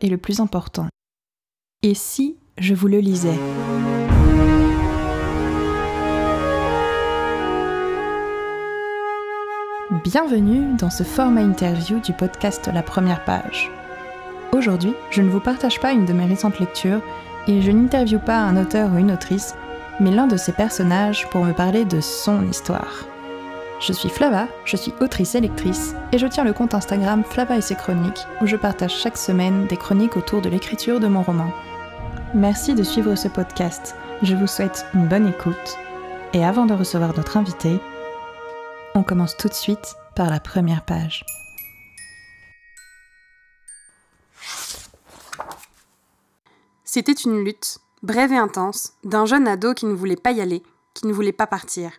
est le plus important. Et si je vous le lisais? Bienvenue dans ce format interview du podcast La Première Page. Aujourd'hui, je ne vous partage pas une de mes récentes lectures et je n'interviewe pas un auteur ou une autrice, mais l'un de ses personnages pour me parler de son histoire. Je suis Flava, je suis autrice et lectrice, et je tiens le compte Instagram Flava et ses chroniques, où je partage chaque semaine des chroniques autour de l'écriture de mon roman. Merci de suivre ce podcast, je vous souhaite une bonne écoute, et avant de recevoir notre invité, on commence tout de suite par la première page. C'était une lutte, brève et intense, d'un jeune ado qui ne voulait pas y aller, qui ne voulait pas partir.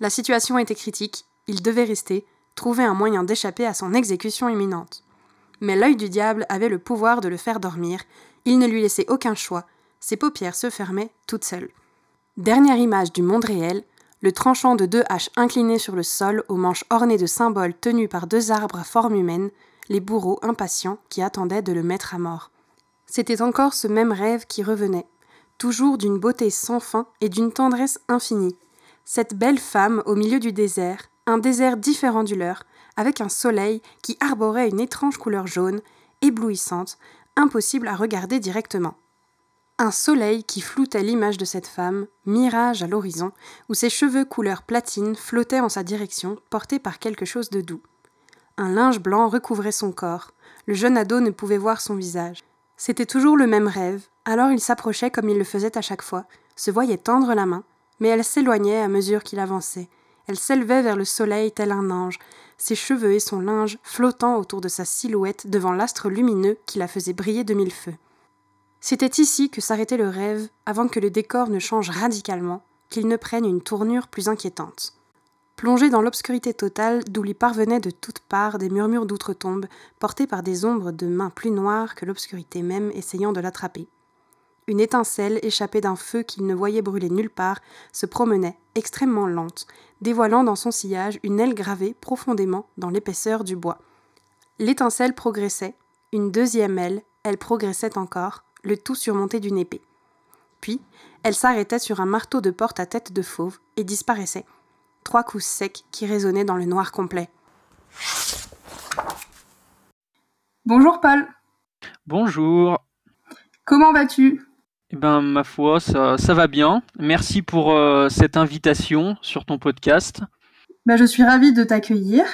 La situation était critique, il devait rester, trouver un moyen d'échapper à son exécution imminente. Mais l'œil du diable avait le pouvoir de le faire dormir, il ne lui laissait aucun choix, ses paupières se fermaient toutes seules. Dernière image du monde réel, le tranchant de deux haches inclinées sur le sol, aux manches ornées de symboles tenus par deux arbres à forme humaine, les bourreaux impatients qui attendaient de le mettre à mort. C'était encore ce même rêve qui revenait, toujours d'une beauté sans fin et d'une tendresse infinie, cette belle femme au milieu du désert, un désert différent du leur, avec un soleil qui arborait une étrange couleur jaune, éblouissante, impossible à regarder directement. Un soleil qui floutait l'image de cette femme, mirage à l'horizon, où ses cheveux couleur platine flottaient en sa direction, portés par quelque chose de doux. Un linge blanc recouvrait son corps. Le jeune ado ne pouvait voir son visage. C'était toujours le même rêve, alors il s'approchait comme il le faisait à chaque fois, se voyait tendre la main, mais elle s'éloignait à mesure qu'il avançait. Elle s'élevait vers le soleil tel un ange, ses cheveux et son linge flottant autour de sa silhouette devant l'astre lumineux qui la faisait briller de mille feux. C'était ici que s'arrêtait le rêve avant que le décor ne change radicalement, qu'il ne prenne une tournure plus inquiétante. Plongé dans l'obscurité totale d'où lui parvenaient de toutes parts des murmures d'outre-tombe, portés par des ombres de mains plus noires que l'obscurité même essayant de l'attraper. Une étincelle échappée d'un feu qu'il ne voyait brûler nulle part se promenait, extrêmement lente, dévoilant dans son sillage une aile gravée profondément dans l'épaisseur du bois. L'étincelle progressait, une deuxième aile, elle progressait encore, le tout surmonté d'une épée. Puis, elle s'arrêtait sur un marteau de porte à tête de fauve et disparaissait. Trois coups secs qui résonnaient dans le noir complet. Bonjour Paul. Bonjour. Comment vas-tu? Eh ben, ma foi, ça, va bien. Merci pour euh, cette invitation sur ton podcast. Ben, je suis ravie de t'accueillir.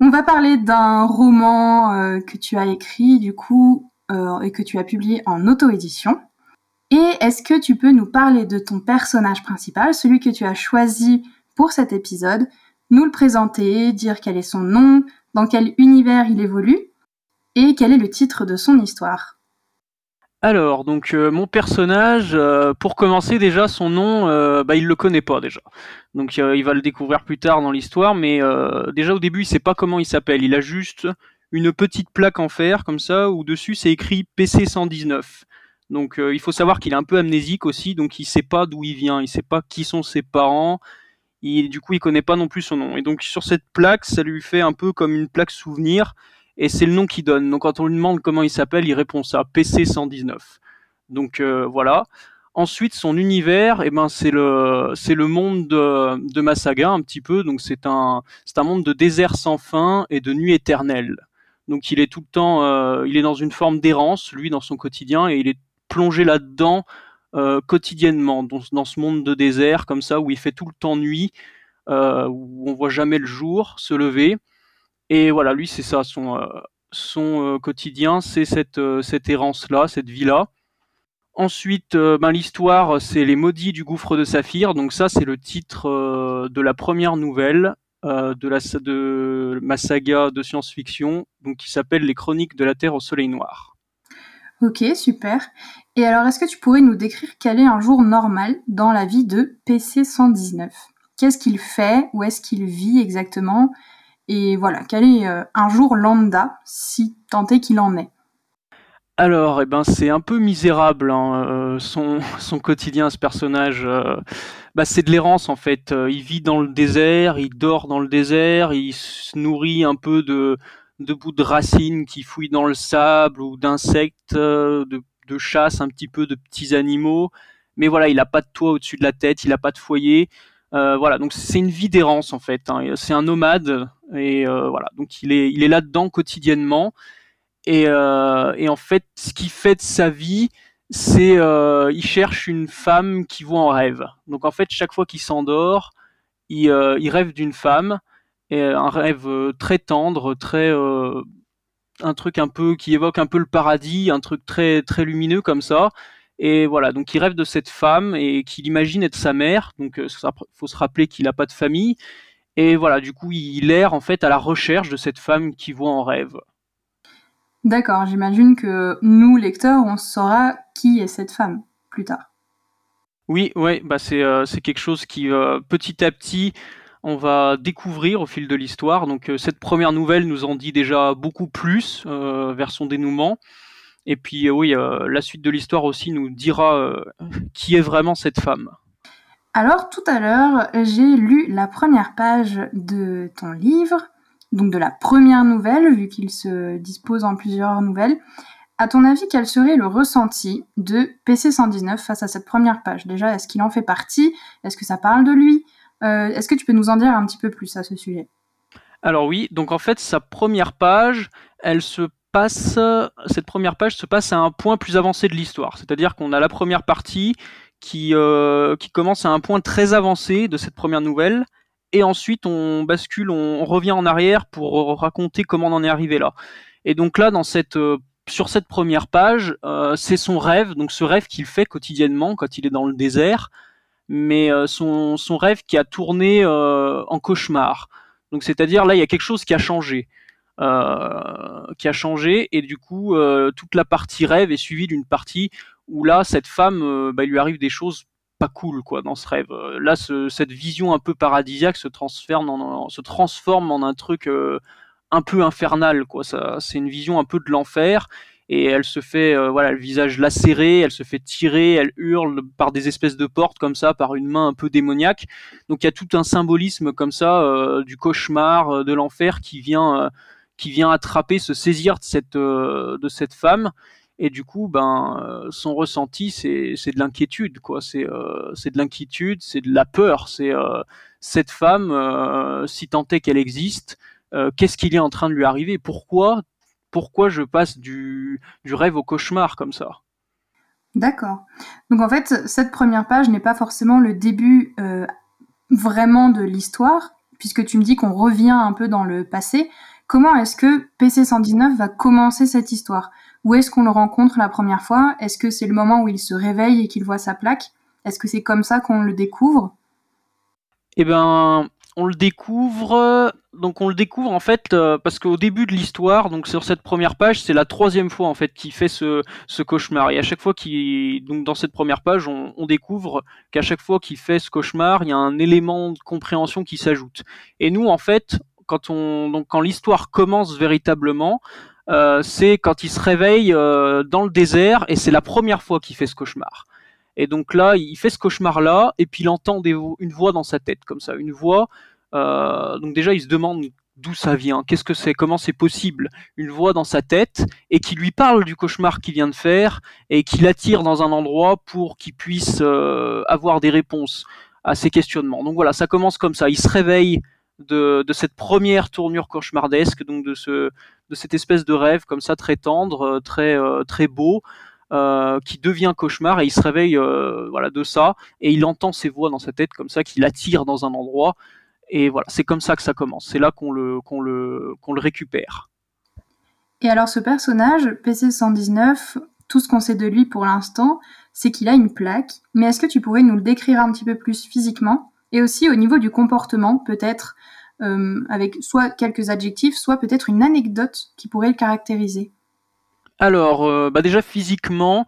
On va parler d'un roman euh, que tu as écrit, du coup, euh, et que tu as publié en auto-édition. Et est-ce que tu peux nous parler de ton personnage principal, celui que tu as choisi pour cet épisode, nous le présenter, dire quel est son nom, dans quel univers il évolue, et quel est le titre de son histoire? Alors, donc euh, mon personnage, euh, pour commencer déjà, son nom, euh, bah, il le connaît pas déjà. Donc il va le découvrir plus tard dans l'histoire, mais déjà au début, il sait pas comment il s'appelle. Il a juste une petite plaque en fer comme ça, où dessus c'est écrit PC 119. Donc il faut savoir qu'il est un peu amnésique aussi, donc il sait pas d'où il vient, il sait pas qui sont ses parents. Et du coup, il connaît pas non plus son nom. Et donc sur cette plaque, ça lui fait un peu comme une plaque souvenir et c'est le nom qu'il donne. Donc quand on lui demande comment il s'appelle, il répond ça, PC 119. Donc euh, voilà. Ensuite, son univers, eh ben c'est le c'est le monde de, de ma saga un petit peu. Donc c'est un c'est un monde de désert sans fin et de nuit éternelle. Donc il est tout le temps, euh, il est dans une forme d'errance, lui, dans son quotidien, et il est plongé là-dedans euh, quotidiennement, dans, ce monde de désert comme ça, où il fait tout le temps nuit, où on voit jamais le jour se lever. Et voilà, lui, c'est ça, son, euh, euh, quotidien, c'est cette, euh, cette errance-là, cette vie-là. Ensuite, ben, l'histoire, c'est Les Maudits du gouffre de Saphir. Donc ça, c'est le titre de la première nouvelle de, la, de ma saga de science-fiction, donc qui s'appelle Les Chroniques de la Terre au Soleil Noir. Ok, super. Et alors, est-ce que tu pourrais nous décrire quel est un jour normal dans la vie de PC 119 Qu'est-ce qu'il fait? Où est-ce qu'il vit exactement? Et voilà, quel est euh, un jour lambda, si tant est qu'il en est? Alors, eh ben, c'est un peu misérable hein, euh, son, quotidien, ce personnage. Euh, bah, c'est de l'errance en fait. il vit dans le désert, il dort dans le désert, il se nourrit un peu de, de bouts de racines qui fouillent dans le sable ou d'insectes, de, de chasse un petit peu de petits animaux. Mais voilà, il n'a pas de toit au-dessus de la tête, il n'a pas de foyer. Voilà, donc c'est une vie d'errance en fait. Hein. C'est un nomade et voilà, donc il est là-dedans quotidiennement. Et, et, en fait, ce qui fait de sa vie, c'est euh, il cherche une femme qui voit en rêve. Donc en fait, chaque fois qu'il s'endort, il, euh, il, rêve d'une femme, et un rêve euh, très tendre, très euh, un truc un peu qui évoque un peu le paradis, un truc très très lumineux comme ça. Et voilà, donc il rêve de cette femme et qu'il imagine être sa mère. Donc il faut se rappeler qu'il n'a pas de famille. Et voilà, du coup, il erre en fait à la recherche de cette femme qui voit en rêve. D'accord, j'imagine que nous, lecteurs, on saura qui est cette femme plus tard. Oui, ouais, bah c'est euh, quelque chose qui euh, petit à petit on va découvrir au fil de l'histoire. Donc euh, cette première nouvelle nous en dit déjà beaucoup plus vers son dénouement. Et puis oui, la suite de l'histoire aussi nous dira qui est vraiment cette femme. Alors tout à l'heure, j'ai lu la première page de ton livre donc de la première nouvelle, vu qu'il se dispose en plusieurs nouvelles. À ton avis, quel serait le ressenti de PC 119 face à cette première page? Déjà, est-ce qu'il en fait partie? Est-ce que ça parle de lui? Euh, Est-ce que tu peux nous en dire un petit peu plus à ce sujet? Alors oui, donc en fait, sa première page, elle se cette première page se passe à un point plus avancé de l'histoire. C'est-à-dire qu'on a la première partie qui, euh, commence à un point très avancé de cette première nouvelle, et ensuite on bascule, on, revient en arrière pour raconter comment on en est arrivé là. Et donc là, euh, sur cette première page, euh, c'est son rêve, donc ce rêve qu'il fait quotidiennement quand il est dans le désert, mais son, son, rêve qui a tourné en cauchemar. Donc c'est-à-dire là, il y a quelque chose qui a changé. Qui a changé et du coup toute la partie rêve est suivie d'une partie où là cette femme bah, il lui arrive des choses pas cool quoi dans ce rêve. Euh, là, cette vision un peu paradisiaque se transforme en, se transforme en un truc euh, un peu infernal quoi. Ça, c'est une vision un peu de l'enfer et elle se fait euh, voilà le visage lacéré, elle se fait tirer, elle hurle par des espèces de portes comme ça, par une main un peu démoniaque. Donc il y a tout un symbolisme comme ça du cauchemar, de l'enfer qui vient qui vient attraper, se saisir de cette cette femme. Et du coup ben euh, son ressenti c'est de l'inquiétude quoi. C'est euh, c'est de l'inquiétude c'est de la peur. C'est euh, cette femme si tant est qu'elle existe qu'est-ce qu'il est en train de lui arriver? Pourquoi pourquoi je passe du rêve au cauchemar comme ça? D'accord. Donc en fait, cette première page n'est pas forcément le début vraiment de l'histoire, puisque tu me dis qu'on revient un peu dans le passé. Comment est-ce que PC 119 va commencer cette histoire? Où est-ce qu'on le rencontre la première fois? Est-ce que c'est le moment où il se réveille et qu'il voit sa plaque? Est-ce que c'est comme ça qu'on le découvre? Eh ben, on le découvre. Donc on le découvre en fait euh, parce qu'au début de l'histoire, donc sur cette première page, c'est la troisième fois en fait qu'il fait ce, cauchemar. Et à chaque fois qu'il, donc dans cette première page, on, découvre qu'à chaque fois qu'il fait ce cauchemar, il y a un élément de compréhension qui s'ajoute. Et nous en fait, quand on, donc quand l'histoire commence véritablement, euh, c'est quand il se réveille euh, dans le désert et c'est la première fois qu'il fait ce cauchemar. Et donc là, il fait ce cauchemar-là et puis il entend une voix dans sa tête comme ça, une voix. Euh, donc déjà, il se demande d'où ça vient, qu'est-ce que c'est, comment c'est possible, une voix dans sa tête et qui lui parle du cauchemar qu'il vient de faire et qui l'attire dans un endroit pour qu'il puisse avoir des réponses à ses questionnements. Donc voilà, ça commence comme ça. Il se réveille de, cette première tournure cauchemardesque, donc de, ce, de cette espèce de rêve comme ça très tendre, euh, très, euh, très beau, euh, qui devient cauchemar et il se réveille voilà de ça et il entend ces voix dans sa tête comme ça qui l'attire dans un endroit et voilà c'est comme ça que ça commence. C'est là qu'on le le le récupère. Et alors ce personnage PC 119 tout ce qu'on sait de lui pour l'instant c'est qu'il a une plaque mais est-ce que tu pourrais nous le décrire un petit peu plus physiquement? Et aussi au niveau du comportement, peut-être euh, avec soit quelques adjectifs, soit peut-être une anecdote qui pourrait le caractériser. Alors, euh, bah déjà physiquement,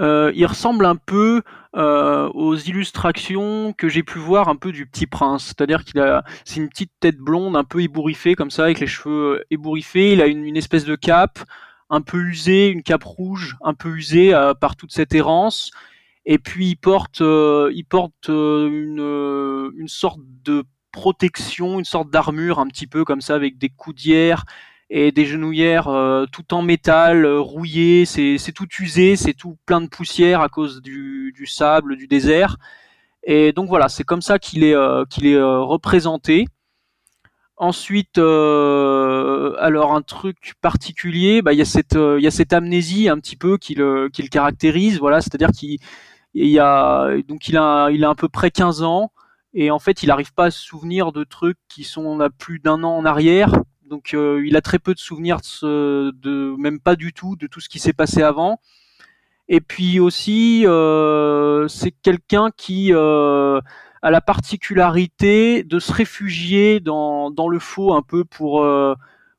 euh, il ressemble un peu aux illustrations que j'ai pu voir un peu du Petit Prince, c'est-à-dire qu'il a, c'est une petite tête blonde un peu ébouriffée comme ça, avec les cheveux ébouriffés. Il a une, espèce de cape un peu usée, une cape rouge un peu usée par toute cette errance. Et puis il porte, euh, il porte euh, une, euh, une sorte de protection, une sorte d'armure un petit peu comme ça avec des coudières et des genouillères tout en métal, rouillées, c'est tout usé, c'est tout plein de poussière à cause du, du sable, du désert. Et donc voilà, c'est comme ça qu'il est, qu'il est représenté. Ensuite, euh, alors un truc particulier, bah, il y a cette il y a cette amnésie un petit peu qui le qui le caractérise, voilà, c'est-à-dire qu'il y a donc il a il a à peu près 15 ans et en fait il n'arrive pas à se souvenir de trucs qui sont à plus d'un an en arrière, donc euh, il a très peu de souvenirs de, même pas du tout de tout ce qui s'est passé avant. Et puis aussi euh, c'est quelqu'un qui euh, a la particularité de se réfugier dans, dans le faux un peu pour,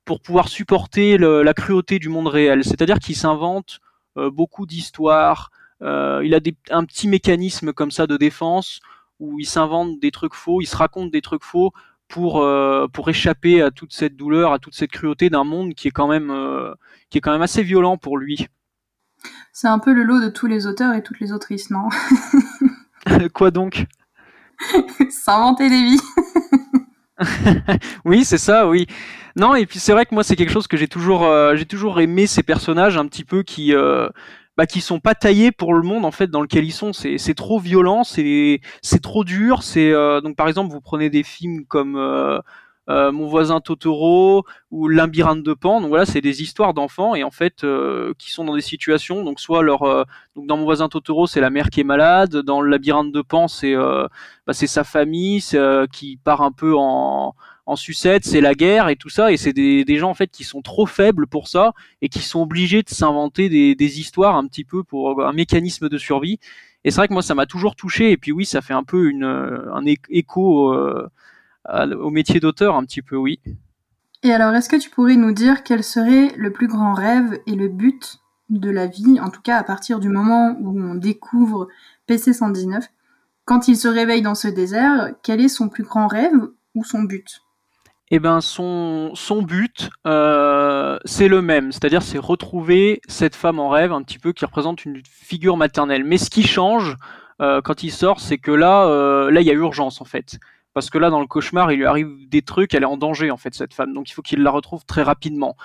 pour pouvoir supporter la cruauté du monde réel. C'est-à-dire qu'il s'invente beaucoup d'histoires, euh, il a des, un petit mécanisme comme ça de défense où il s'invente des trucs faux, il se raconte des trucs faux pour euh, pour échapper à toute cette douleur, à toute cette cruauté d'un monde qui est quand même euh, qui est quand même assez violent pour lui. C'est un peu le lot de tous les auteurs et toutes les autrices, non? Quoi donc? S'inventer des vies. oui, c'est ça, oui. Non, et puis c'est vrai que moi c'est quelque chose que j'ai toujours, euh, j'ai toujours aimé ces personnages un petit peu qui, bah, qui sont pas taillés pour le monde en fait dans lequel ils sont. C'est, c'est trop violent, c'est, c'est trop dur. C'est euh, donc par exemple vous prenez des films comme euh, euh, Mon voisin Totoro ou Labyrinthe de Pan. Donc voilà, c'est des histoires d'enfants et en fait qui sont dans des situations. Donc soit leur, donc dans Mon voisin Totoro, c'est la mère qui est malade. Dans le Labyrinthe de Pan, c'est bah, c'est sa famille qui part un peu en en sucette, c'est la guerre et tout ça, et c'est des, gens en fait qui sont trop faibles pour ça et qui sont obligés de s'inventer des, histoires un petit peu pour un mécanisme de survie. Et c'est vrai que moi ça m'a toujours touché, et puis oui, ça fait un peu un écho euh, au métier d'auteur un petit peu, oui. Et alors, est-ce que tu pourrais nous dire quel serait le plus grand rêve et le but de la vie, en tout cas à partir du moment où on découvre PC 119 Quand il se réveille dans ce désert, quel est son plus grand rêve ou son but? Eh ben son, son but, euh, c'est le même, c'est-à-dire c'est retrouver cette femme en rêve un petit peu qui représente une figure maternelle. Mais ce qui change euh, quand il sort, c'est que là, euh, là il y a urgence en fait parce que là dans le cauchemar il lui arrive des trucs, elle est en danger en fait cette femme, donc il faut qu'il la retrouve très rapidement.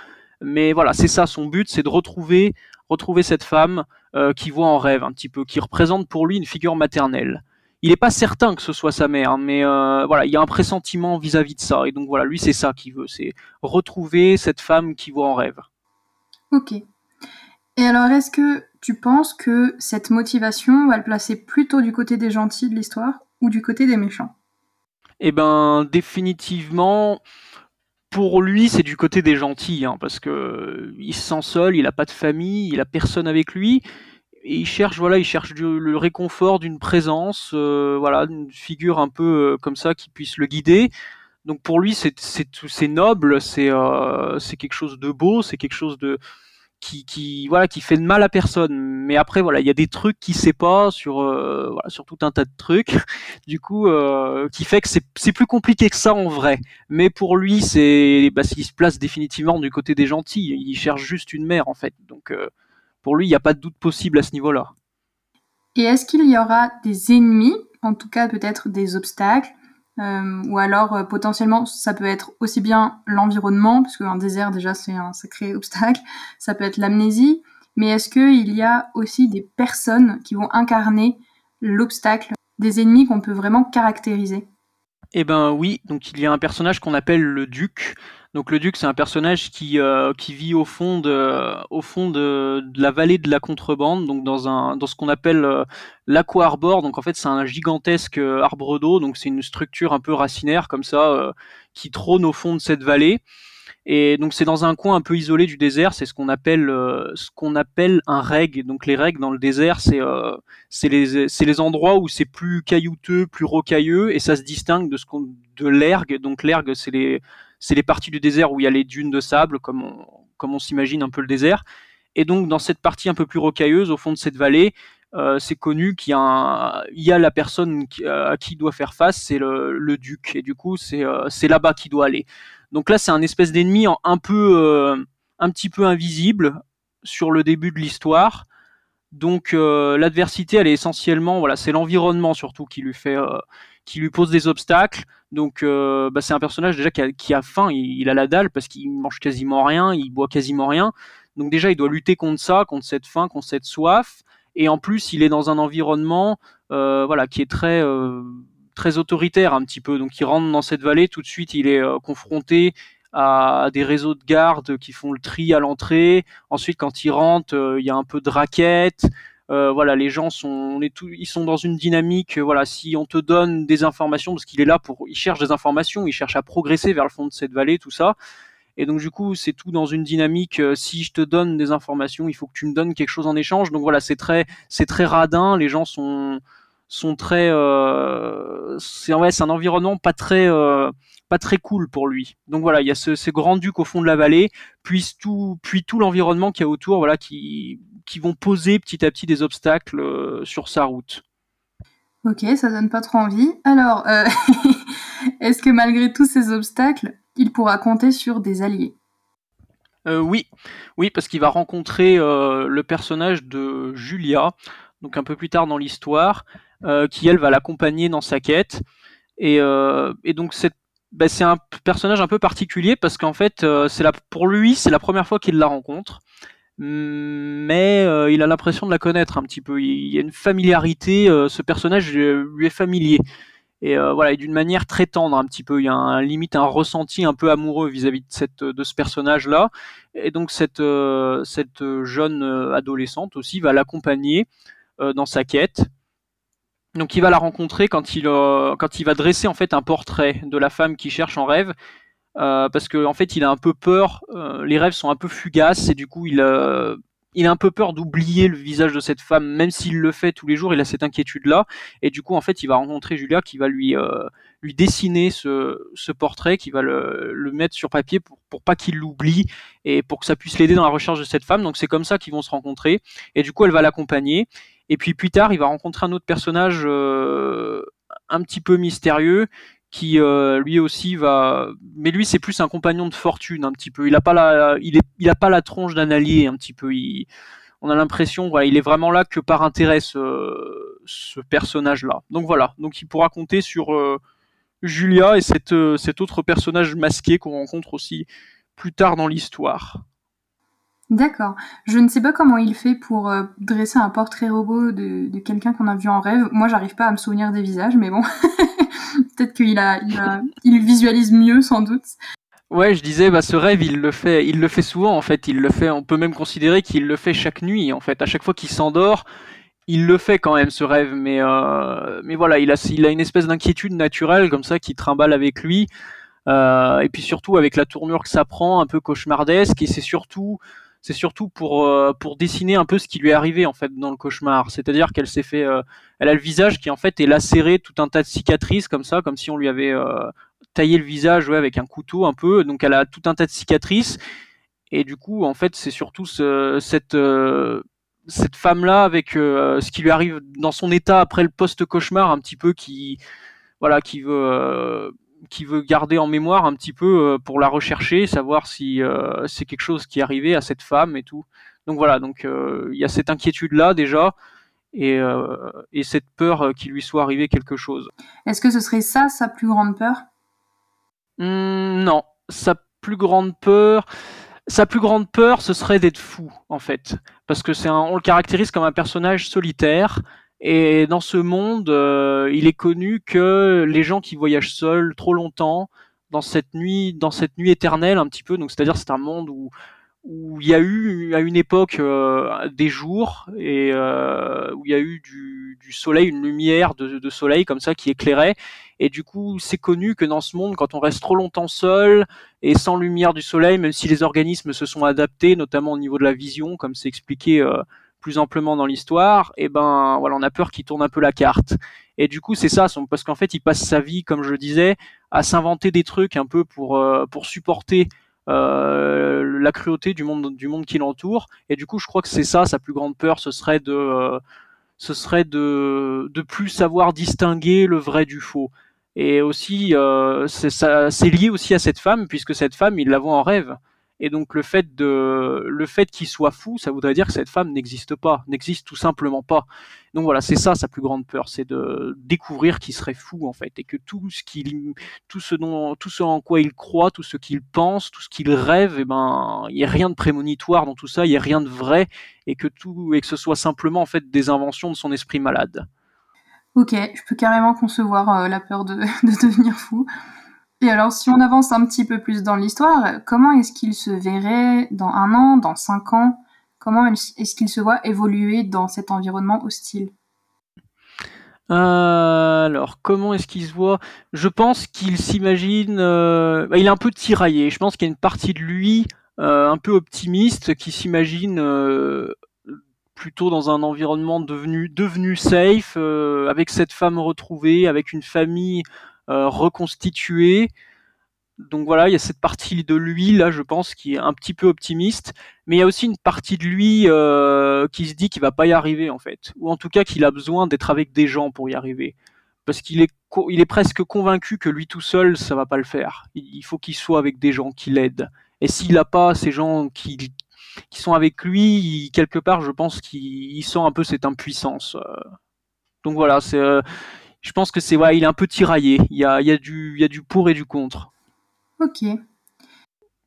Mais voilà, c'est ça son but, c'est de retrouver retrouver cette femme euh, qui voit en rêve un petit peu, qui représente pour lui une figure maternelle. Il n'est pas certain que ce soit sa mère, mais euh, voilà, il y a un pressentiment vis-à-vis -vis de ça, et donc voilà, lui c'est ça qu'il veut, c'est retrouver cette femme qui voit en rêve. Ok. Et alors, est-ce que tu penses que cette motivation va le placer plutôt du côté des gentils de l'histoire ou du côté des méchants? Eh ben définitivement pour lui, c'est du côté des gentils, hein, parce que il se sent seul, il a pas de famille, il a personne avec lui, et il cherche, voilà, il cherche le réconfort d'une présence, euh, voilà, d'une figure un peu euh, comme ça qui puisse le guider. Donc pour lui, c'est c'est noble, c'est euh, c'est quelque chose de beau, c'est quelque chose de qui, qui voilà qui fait de mal à personne. Mais après voilà il y a des trucs qui sait pas sur euh, voilà, sur tout un tas de trucs. Du coup euh, qui fait que c'est c'est plus compliqué que ça en vrai. Mais pour lui c'est bah, il se place définitivement du côté des gentils il cherche juste une mère en fait. Donc euh, pour lui il n'y a pas de doute possible à ce niveau là et est-ce qu'il y aura des ennemis en tout cas peut-être des obstacles euh, ou alors euh, potentiellement ça peut être aussi bien l'environnement, parce qu'un désert déjà c'est un sacré obstacle, ça peut être l'amnésie, mais est-ce qu'il y a aussi des personnes qui vont incarner l'obstacle, des ennemis qu'on peut vraiment caractériser? Eh ben oui, donc il y a un personnage qu'on appelle le duc, donc le duc, c'est un personnage qui, euh, qui vit au fond de, au fond de, la vallée de la contrebande, donc dans un, dans ce qu'on appelle euh, l'Aqua Arbor. Donc en fait, c'est un gigantesque euh, arbre d'eau. Donc c'est une structure un peu racinaire comme ça euh, qui trône au fond de cette vallée. Et donc c'est dans un coin un peu isolé du désert, c'est ce qu'on appelle euh, ce appelle un reg. Donc les regs dans le désert, c'est euh, c'est les c'est les endroits où c'est plus caillouteux, plus rocailleux et ça se distingue de ce de l'ergue. Donc l'ergue c'est les c'est les parties du désert où il y a les dunes de sable comme on s'imagine un peu le désert. Et donc dans cette partie un peu plus rocailleuse au fond de cette vallée, euh, c'est connu qu'il y a, la personne qui, à qui il doit faire face, c'est le, duc, et du coup c'est euh, c'est là-bas qu'il doit aller. Donc là c'est un espèce d'ennemi un peu euh, un petit peu invisible sur le début de l'histoire. Donc l'adversité, elle est essentiellement, voilà, c'est l'environnement surtout qui lui fait, qui lui pose des obstacles. Donc bah, c'est un personnage déjà qui a, faim, il, a la dalle parce qu'il mange quasiment rien, il boit quasiment rien. Donc déjà il doit lutter contre ça, contre cette faim, contre cette soif. Et en plus il est dans un environnement, voilà, qui est très très autoritaire un petit peu. Donc il rentre dans cette vallée, tout de suite il est euh, confronté à des réseaux de gardes qui font le tri à l'entrée. Ensuite, quand il rentre, euh, il y a un peu de raquettes. Euh, voilà, les gens sont, on est tout, ils sont dans une dynamique. voilà, si on te donne des informations, parce qu'il est là pour, il cherche des informations, il cherche à progresser vers le fond de cette vallée, tout ça. Et donc du coup, c'est tout dans une dynamique. si je te donne des informations, il faut que tu me donnes quelque chose en échange. Donc voilà, c'est très, c'est très radin. Les gens sont, sont très euh, c'est ouais, un environnement pas très euh, pas très cool pour lui. Donc voilà, il y a ce, ces grands ducs au fond de la vallée, puis tout puis tout l'environnement qui est autour, voilà, qui qui vont poser petit à petit des obstacles euh, sur sa route. Ok, ça donne pas trop envie. Alors, euh, est-ce que malgré tous ces obstacles, il pourra compter sur des alliés? Euh, Oui, oui, parce qu'il va rencontrer le personnage de Julia, donc un peu plus tard dans l'histoire, qui elle va l'accompagner dans sa quête. Et, et donc bah, c'est un personnage un peu particulier parce qu'en fait, euh, c'est pour lui, c'est la première fois qu'il la rencontre mais il a l'impression de la connaître un petit peu. Il y a une familiarité, ce personnage lui est familier. Et voilà, d'une manière très tendre un petit peu. Il y a un, limite un ressenti un peu amoureux vis-à-vis de, ce personnage-là. Et donc cette, cette jeune adolescente aussi va l'accompagner dans sa quête. Donc il va la rencontrer quand il euh, quand il va dresser en fait un portrait de la femme qui cherche en rêve euh, parce que en fait il a un peu peur euh, les rêves sont un peu fugaces et du coup il il a un peu peur d'oublier le visage de cette femme même s'il le fait tous les jours il a cette inquiétude là et du coup en fait il va rencontrer Julia qui va lui lui dessiner ce, ce portrait qui va le, le mettre sur papier pour pour pas qu'il l'oublie et pour que ça puisse l'aider dans la recherche de cette femme. Donc c'est comme ça qu'ils vont se rencontrer. Et du coup elle va l'accompagner. Et puis plus tard, il va rencontrer un autre personnage euh, un petit peu mystérieux qui euh, lui aussi va mais lui c'est plus un compagnon de fortune un petit peu. Il a pas la il a pas la tronche d'un allié un petit peu. On a l'impression il est vraiment là que par intérêt ce, ce personnage là donc voilà. Donc il pourra compter sur euh, Julia et cet autre personnage masqué qu'on rencontre aussi plus tard dans l'histoire D'accord. Je ne sais pas comment il fait pour euh, dresser un portrait robot de, quelqu'un qu'on a vu en rêve. Moi, j'arrive pas à me souvenir des visages, mais bon, peut-être qu'il a, il visualise mieux sans doute. Ouais, je disais, bah ce rêve, il le fait, il le fait souvent en fait. Il le fait. On peut même considérer qu'il le fait chaque nuit en fait. À chaque fois qu'il s'endort, il le fait quand même ce rêve. Mais euh, voilà, il a, il a une espèce d'inquiétude naturelle comme ça qui trimballe avec lui. Euh, et puis surtout avec la tournure que ça prend, un peu cauchemardesque. Et c'est surtout c'est surtout pour euh, pour dessiner un peu ce qui lui est arrivé en fait dans le cauchemar. C'est-à-dire qu'elle s'est fait, euh, elle a le visage qui en fait est lacéré, tout un tas de cicatrices comme ça, comme si on lui avait euh, taillé le visage avec un couteau un peu. Donc elle a tout un tas de cicatrices. Et du coup, en fait, c'est surtout ce, cette cette femme-là avec ce qui lui arrive dans son état après le post-cauchemar un petit peu qui voilà qui veut qui veut garder en mémoire un petit peu euh, pour la rechercher, savoir si euh, c'est quelque chose qui est arrivé à cette femme et tout. Donc voilà, donc euh, il y a cette inquiétude là déjà et, et cette peur qu'il lui soit arrivé quelque chose. Est-ce que ce serait ça sa plus grande peur? Mmh, Non, sa plus grande peur. Sa plus grande peur, ce serait d'être fou, en fait, parce que c'est on le caractérise comme un personnage solitaire, et dans ce monde, euh, il est connu que les gens qui voyagent seuls trop longtemps, dans cette nuit, dans cette nuit éternelle un petit peu, donc c'est-à-dire c'est un monde où où il y a eu à une époque euh, des jours et euh, où il y a eu du, du soleil, une lumière de, de, soleil comme ça qui éclairait. Et du coup, c'est connu que dans ce monde, quand on reste trop longtemps seul et sans lumière du soleil, même si les organismes se sont adaptés, notamment au niveau de la vision, comme c'est expliqué euh, plus amplement dans l'histoire, et eh ben voilà, on a peur qu'il tourne un peu la carte. Et du coup, c'est ça, parce qu'en fait, il passe sa vie, comme je le disais, à s'inventer des trucs un peu pour euh, pour supporter euh, la cruauté du monde du monde qui l'entoure. Et du coup, je crois que c'est ça sa plus grande peur, ce serait de euh, ce serait de de plus savoir distinguer le vrai du faux. Et aussi, c'est lié aussi à cette femme, puisque cette femme, il la voit en rêve. Et donc le fait de le fait qu'il soit fou, ça voudrait dire que cette femme n'existe pas, n'existe tout simplement pas. Donc voilà, c'est ça sa plus grande peur, c'est de découvrir qu'il serait fou en fait et que tout ce tout ce dont tout ce en quoi il croit, tout ce qu'il pense, tout ce qu'il rêve, eh ben il y a rien de prémonitoire dans tout ça, il y a rien de vrai et que tout et que ce soit simplement en fait des inventions de son esprit malade. Ok, je peux carrément concevoir euh, la peur de devenir fou. Alors, si on avance un petit peu plus dans l'histoire, comment est-ce qu'il se verrait dans un an, dans cinq ans? Comment est-ce qu'il se voit évoluer dans cet environnement hostile? Euh, alors, comment est-ce qu'il se voit? Je pense qu'il s'imagine. Euh, bah, il est un peu tiraillé. Je pense qu'il y a une partie de lui euh, un peu optimiste qui s'imagine plutôt dans un environnement devenu devenu safe, avec cette femme retrouvée, avec une famille reconstitué. Donc voilà, il y a cette partie de lui là, je pense, qui est un petit peu optimiste, mais il y a aussi une partie de lui euh, qui se dit qu'il va pas y arriver en fait, ou en tout cas qu'il a besoin d'être avec des gens pour y arriver, parce qu'il est il est presque convaincu que lui tout seul ça va pas le faire. Il faut qu'il soit avec des gens qui l'aident. Et s'il n'a pas ces gens qui qui sont avec lui, quelque part, je pense qu'il sent un peu cette impuissance. Euh. Donc voilà, c'est je pense que c'est ouais, il est un peu tiraillé. Il y a, il y a du, il y a du pour et du contre. Ok.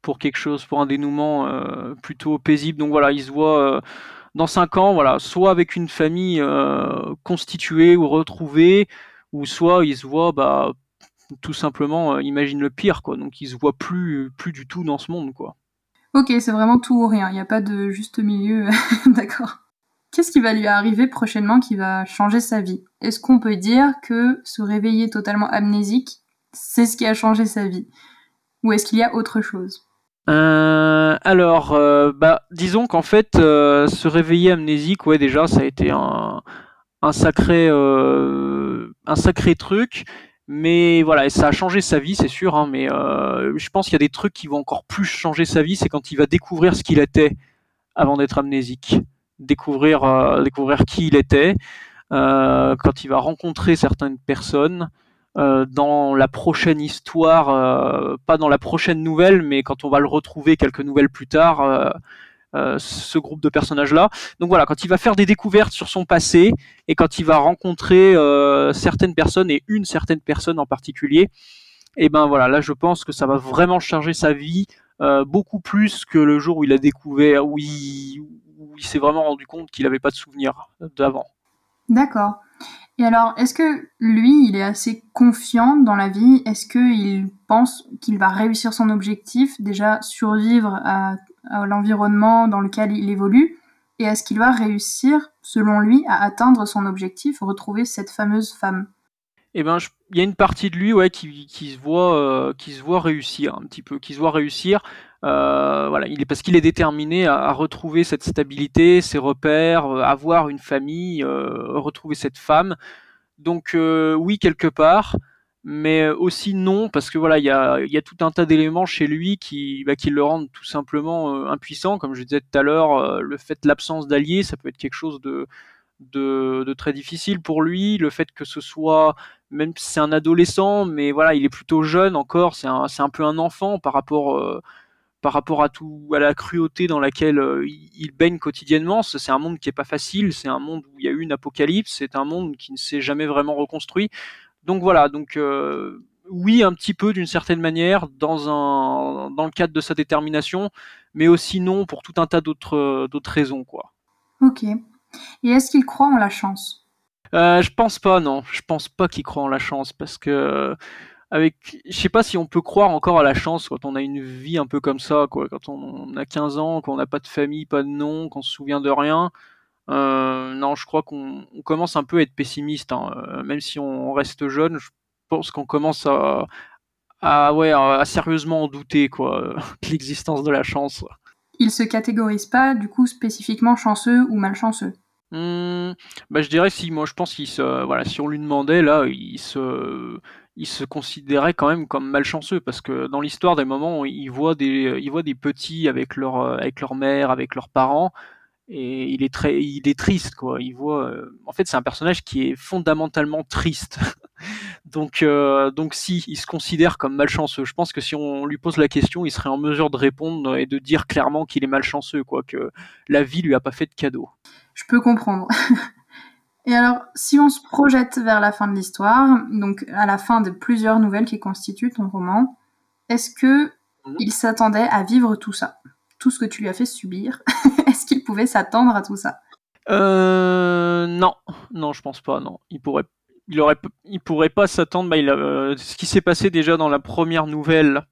Pour quelque chose, pour un dénouement euh, plutôt paisible. Donc voilà, il se voit euh, dans cinq ans, voilà, soit avec une famille euh, constituée ou retrouvée, ou soit il se voit, bah, tout simplement, imagine le pire, quoi. Donc il se voit plus, plus du tout dans ce monde, quoi. Ok, c'est vraiment tout ou rien. Il n'y a pas de juste milieu. D'accord. Qu'est-ce qui va lui arriver prochainement qui va changer sa vie? Est-ce qu'on peut dire que se réveiller totalement amnésique, c'est ce qui a changé sa vie? Ou est-ce qu'il y a autre chose? Euh, alors, euh, bah, disons qu'en fait, euh, se réveiller amnésique, ouais, déjà, ça a été un, sacré, truc. Mais voilà, ça a changé sa vie, c'est sûr. Hein, mais je pense qu'il y a des trucs qui vont encore plus changer sa vie, c'est quand il va découvrir ce qu'il était avant d'être amnésique découvrir, euh, découvrir qui il était, euh, quand il va rencontrer certaines personnes. Euh, dans la prochaine histoire, pas dans la prochaine nouvelle, mais quand on va le retrouver quelques nouvelles plus tard, ce groupe de personnages-là. Donc voilà, quand il va faire des découvertes sur son passé et quand il va rencontrer certaines personnes et une certaine personne en particulier, et eh ben voilà, là je pense que ça va vraiment changer sa vie beaucoup plus que le jour où il a découvert, où il, il s'est vraiment rendu compte qu'il n'avait pas de souvenirs d'avant. D'accord. Et alors, est-ce que lui, il est assez confiant dans la vie? Est-ce qu'il pense qu'il va réussir son objectif, déjà survivre à, l'environnement dans lequel il évolue? Et est-ce qu'il va réussir, selon lui, à atteindre son objectif, retrouver cette fameuse femme? Eh ben, il y a une partie de lui, ouais, qui, se voit, euh, qui se voit réussir un petit peu, qui se voit réussir. Euh, voilà, parce qu'il est déterminé à, retrouver cette stabilité, ses repères, euh, avoir une famille, retrouver cette femme. Donc oui, quelque part, mais aussi non, parce que voilà, il y a, tout un tas d'éléments chez lui qui, bah, le rendent tout simplement impuissant. Comme je disais tout à l'heure, le fait l'absence d'alliés, ça peut être quelque chose de, très difficile pour lui. Le fait que ce soit même si c'est un adolescent, mais voilà, il est plutôt jeune encore, c'est un, peu un enfant par rapport, euh, par rapport à tout, à la cruauté dans laquelle euh, il, baigne quotidiennement. C'est un monde qui est pas facile, c'est un monde où il y a eu une apocalypse, c'est un monde qui ne s'est jamais vraiment reconstruit. Donc voilà, donc euh, oui, un petit peu d'une certaine manière dans un, dans le cadre de sa détermination, mais aussi non pour tout un tas d'autres, d'autres raisons, quoi. Ok. Et est-ce qu'il croit en la chance? Euh, je pense pas, non. Je pense pas qu'il croit en la chance parce que avec, je sais pas si on peut croire encore à la chance quand on a une vie un peu comme ça, quoi. Quand on, a 15 ans, qu'on n'a pas de famille, pas de nom, qu'on se souvient de rien. Euh, non, je crois qu'on commence un peu à être pessimiste, hein. euh, même si on reste jeune. Je pense qu'on commence à, à, ouais, à, sérieusement en douter, quoi, de l'existence de la chance. Il se catégorise pas, du coup, spécifiquement chanceux ou malchanceux? Mmh, bah, je dirais si moi je pense qu'il se voilà si on lui demandait là il se il se considérait quand même comme malchanceux parce que dans l'histoire des moments il voit des il voit des petits avec leur avec leur mère avec leurs parents et il est très il est triste quoi il voit en fait c'est un personnage qui est fondamentalement triste Donc, euh, donc si, il se considère comme malchanceux. Je pense que si on lui pose la question, il serait en mesure de répondre et de dire clairement qu'il est malchanceux, quoi, que la vie lui a pas fait de cadeau. Je peux comprendre. et alors, si on se projette vers la fin de l'histoire, donc à la fin de plusieurs nouvelles qui constituent ton roman, est-ce que Mhm. il s'attendait à vivre tout ça, tout ce que tu lui as fait subir Est-ce qu'il pouvait s'attendre à tout ça? Euh, non, non, je pense pas. Non, il pourrait, il aurait, il pourrait pas s'attendre. Bah, il a, euh, ce qui s'est passé déjà dans la première nouvelle,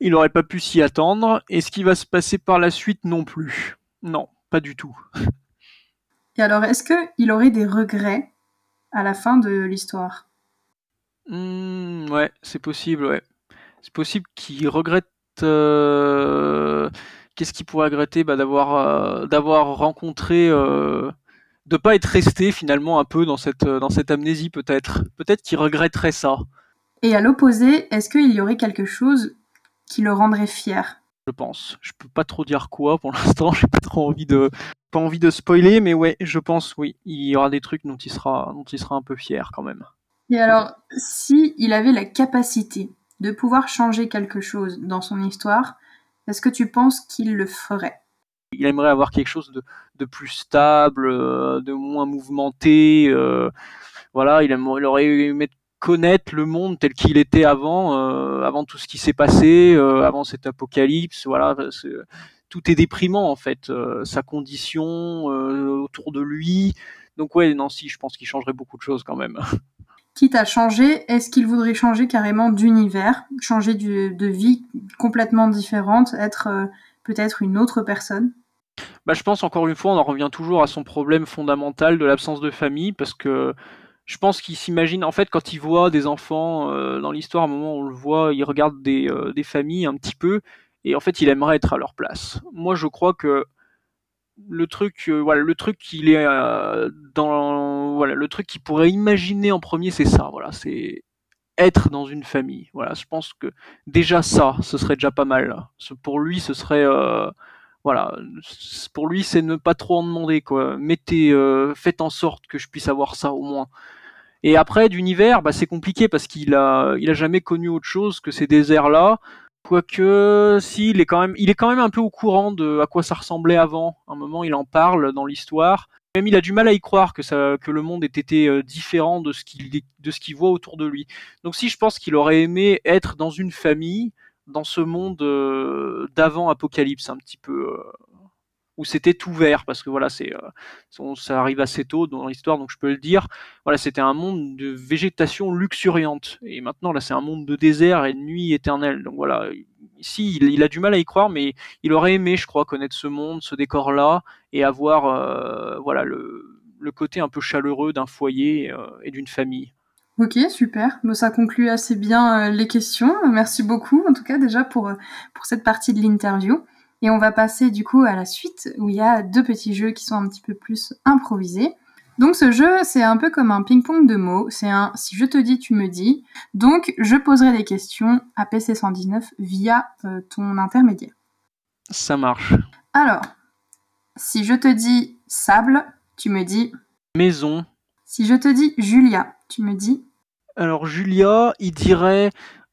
il aurait pas pu s'y attendre. Et ce qui va se passer par la suite, non plus. Non, pas du tout. Et alors, est-ce qu'il aurait des regrets à la fin de l'histoire? Hmm, ouais, c'est possible. Ouais, c'est possible qu'il regrette. euh, Qu'est-ce qu'il pourrait regretter? Bah, d'avoir, euh, d'avoir rencontré. Euh... De pas être resté finalement un peu dans cette, dans cette amnésie peut-être. Peut-être qu'il regretterait ça. Et à l'opposé, est-ce qu'il y aurait quelque chose qui le rendrait fier? Je pense. Je peux pas trop dire quoi pour l'instant, j'ai pas trop envie de pas envie de spoiler, mais ouais, je pense oui, il y aura des trucs dont il sera dont il sera un peu fier quand même. Et alors, si il avait la capacité de pouvoir changer quelque chose dans son histoire, est-ce que tu penses qu'il le ferait? Il aimerait avoir quelque chose de, de plus stable, euh, de moins mouvementé. euh, voilà, il, aimerait, il aurait aimé connaître le monde tel qu'il était avant, euh, avant tout ce qui s'est passé, euh, avant cet apocalypse. Voilà, tout est déprimant en fait, euh, sa condition autour de lui. Donc ouais, si, je pense qu'il changerait beaucoup de choses quand même. Quitte à changer, est-ce qu'il voudrait changer carrément d'univers, changer du- de vie complètement différente, être peut-être une autre personne? Bah, je pense encore une fois, on en revient toujours à son problème fondamental de l'absence de famille, parce que je pense qu'il s'imagine, en fait, quand il voit des enfants euh, dans l'histoire, à un moment on le voit, il regarde des, euh, des familles un petit peu, et en fait il aimerait être à leur place. Moi je crois que le truc, euh, voilà, le truc qu'il est dans, voilà, le truc qu'il pourrait imaginer en premier, c'est ça, voilà, c'est être dans une famille. Voilà, je pense que déjà ça, ce serait déjà pas mal. Pour lui, ce serait voilà, pour lui, c'est ne pas trop en demander, quoi. Mettez, euh, faites en sorte que je puisse avoir ça au moins. Et après, d'univers, bah, c'est compliqué parce qu'il a, il a jamais connu autre chose que ces déserts-là. Quoique, si, il est quand même, il est quand même un peu au courant de à quoi ça ressemblait avant. À un moment, il en parle dans l'histoire. Même il a du mal à y croire que ça, que le monde ait été euh, différent de ce qu'il, de ce qu'il voit autour de lui. Donc, si je pense qu'il aurait aimé être dans une famille, dans ce monde euh, d'avant Apocalypse, un petit peu euh, où c'était tout vert, parce que voilà, c'est euh, ça arrive assez tôt dans l'histoire, donc je peux le dire. Voilà, c'était un monde de végétation luxuriante, et maintenant là, c'est un monde de désert et de nuit éternelle. Donc voilà, ici, il, a du mal à y croire, mais il aurait aimé, je crois, connaître ce monde, ce décor-là, et avoir voilà le, côté un peu chaleureux d'un foyer et d'une famille. Ok, super. Ça conclut assez bien euh, les questions. Merci beaucoup, en tout cas, déjà pour, euh, pour cette partie de l'interview. Et on va passer du coup à la suite, où il y a deux petits jeux qui sont un petit peu plus improvisés. Donc ce jeu, c'est un peu comme un ping-pong de mots. C'est un si je te dis, tu me dis. Donc je poserai des questions à PC119 via euh, ton intermédiaire. Ça marche. Alors, si je te dis sable, tu me dis. Maison. Si je te dis Julia, tu me dis. Alors Julia, il dirait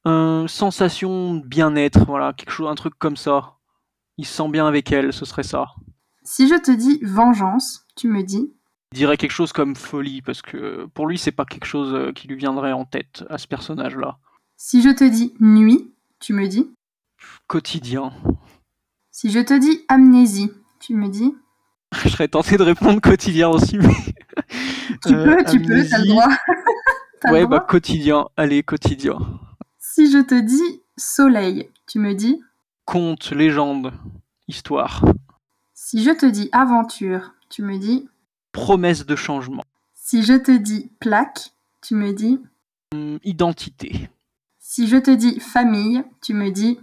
euh, sensation de bien-être, voilà, quelque chose, un truc comme ça. Il se sent bien avec elle, ce serait ça. Si je te dis vengeance, tu me dis. Il dirait quelque chose comme folie, parce que pour lui, c'est pas quelque chose euh, qui lui viendrait en tête à ce personnage-là. Si je te dis nuit, tu me dis. Quotidien. Si je te dis amnésie, tu me dis. Je serais tenté de répondre quotidien aussi, mais. Tu Euh, peux, tu peux, t'as le droit. Ouais, bah quotidien. Allez, quotidien. Si je te dis soleil, tu me dis. Conte, légende, histoire, Si je te dis aventure, tu me dis. promesse de changement, Si je te dis plaque, tu me dis. Hum, identité, Si je te dis famille, tu me dis.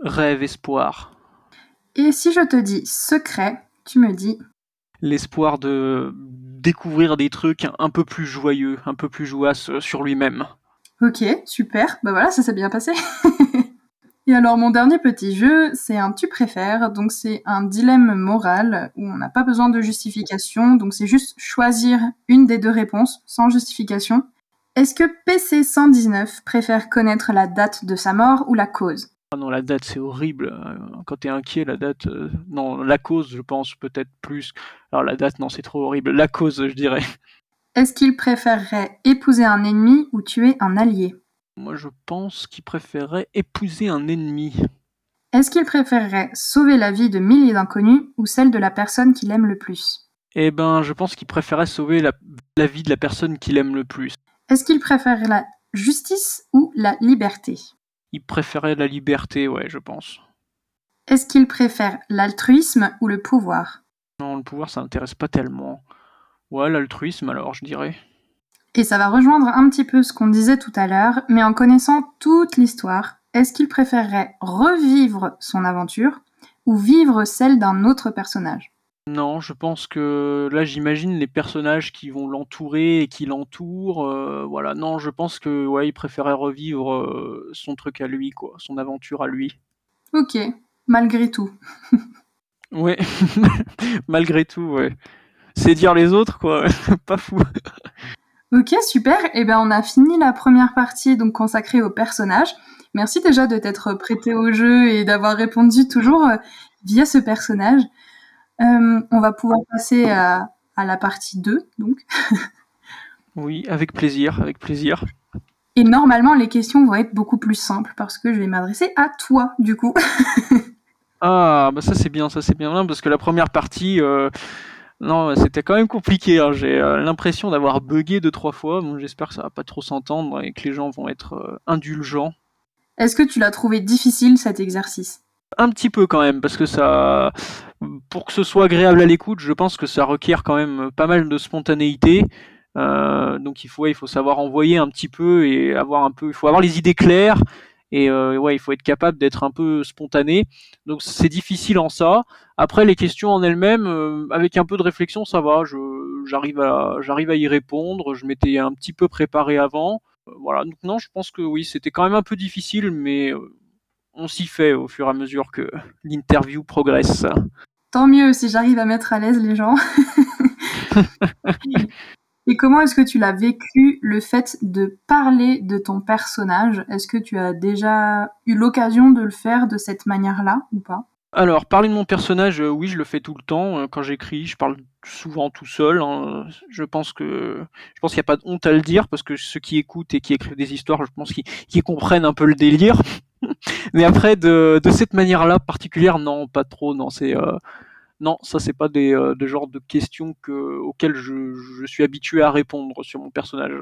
rêve, espoir, Et si je te dis secret, tu me dis. L'espoir de découvrir des trucs un peu plus joyeux, un peu plus jouaces sur lui-même. Ok, super. Bah voilà, ça s'est bien passé. Et alors, mon dernier petit jeu, c'est un tu préfères. Donc, c'est un dilemme moral où on n'a pas besoin de justification. Donc, c'est juste choisir une des deux réponses sans justification. Est-ce que PC119 préfère connaître la date de sa mort ou la cause? Non, la date, c'est horrible. Euh, quand t'es inquiet, la date. Euh, non, la cause, je pense peut-être plus. Alors la date, non, c'est trop horrible. La cause, je dirais. Est-ce qu'il préférerait épouser un ennemi ou tuer un allié? Moi, je pense qu'il préférerait épouser un ennemi. Est-ce qu'il préférerait sauver la vie de milliers d'inconnus ou celle de la personne qu'il aime le plus? Eh ben, je pense qu'il préférerait sauver la, la vie de la personne qu'il aime le plus. Est-ce qu'il préfère la justice ou la liberté? Il préférait la liberté, ouais, je pense. Est-ce qu'il préfère l'altruisme ou le pouvoir? Non, le pouvoir, ça n'intéresse pas tellement. Ouais, l'altruisme alors, je dirais. Et ça va rejoindre un petit peu ce qu'on disait tout à l'heure, mais en connaissant toute l'histoire, est-ce qu'il préférerait revivre son aventure ou vivre celle d'un autre personnage? Non, je pense que là j'imagine les personnages qui vont l'entourer et qui l'entourent. Euh, voilà, non, je pense que ouais, il préférait revivre euh, son truc à lui, quoi, son aventure à lui. Ok, malgré tout. ouais, malgré tout, ouais. C'est dire les autres, quoi, pas fou. Ok, super. Et eh ben on a fini la première partie donc consacrée aux personnages. Merci déjà de t'être prêté au jeu et d'avoir répondu toujours euh, via ce personnage. Euh, on va pouvoir passer à, la partie 2, donc. oui, avec plaisir, avec plaisir. Et normalement, les questions vont être beaucoup plus simples parce que je vais m'adresser à toi, du coup. ah, bah ça c'est bien, ça c'est bien, parce que la première partie, euh, non, c'était quand même compliqué. Hein. J'ai euh, l'impression d'avoir bugué deux trois fois. Bon, j'espère que ça va pas trop s'entendre et que les gens vont être indulgents. Est-ce que tu l'as trouvé difficile cet exercice? Un petit peu quand même, parce que ça, pour que ce soit agréable à l'écoute, je pense que ça requiert quand même pas mal de spontanéité. Euh, donc il faut, il faut savoir envoyer un petit peu et avoir un peu, il faut avoir les idées claires et euh, ouais, il faut être capable d'être un peu spontané. Donc c'est difficile en ça. Après les questions en elles-mêmes, euh, avec un peu de réflexion, ça va. j'arrive à, j'arrive à y répondre. Je m'étais un petit peu préparé avant. voilà. Donc non, je pense que oui, c'était quand même un peu difficile, mais on s'y fait au fur et à mesure que l'interview progresse. Tant mieux si j'arrive à mettre à l'aise les gens. et comment est-ce que tu l'as vécu le fait de parler de ton personnage? Est-ce que tu as déjà eu l'occasion de le faire de cette manière-là ou pas? Alors, parler de mon personnage, euh, oui, je le fais tout le temps. Euh, quand j'écris, je parle souvent tout seul. Hein. Je pense que je pense qu'il n'y a pas de honte à le dire parce que ceux qui écoutent et qui écrivent des histoires, je pense qu'ils comprennent un peu le délire. Mais après, de, cette manière-là particulière, non, pas trop. Non, c'est euh, non, ça c'est pas des de genre de questions que, auxquelles je, je, suis habitué à répondre sur mon personnage.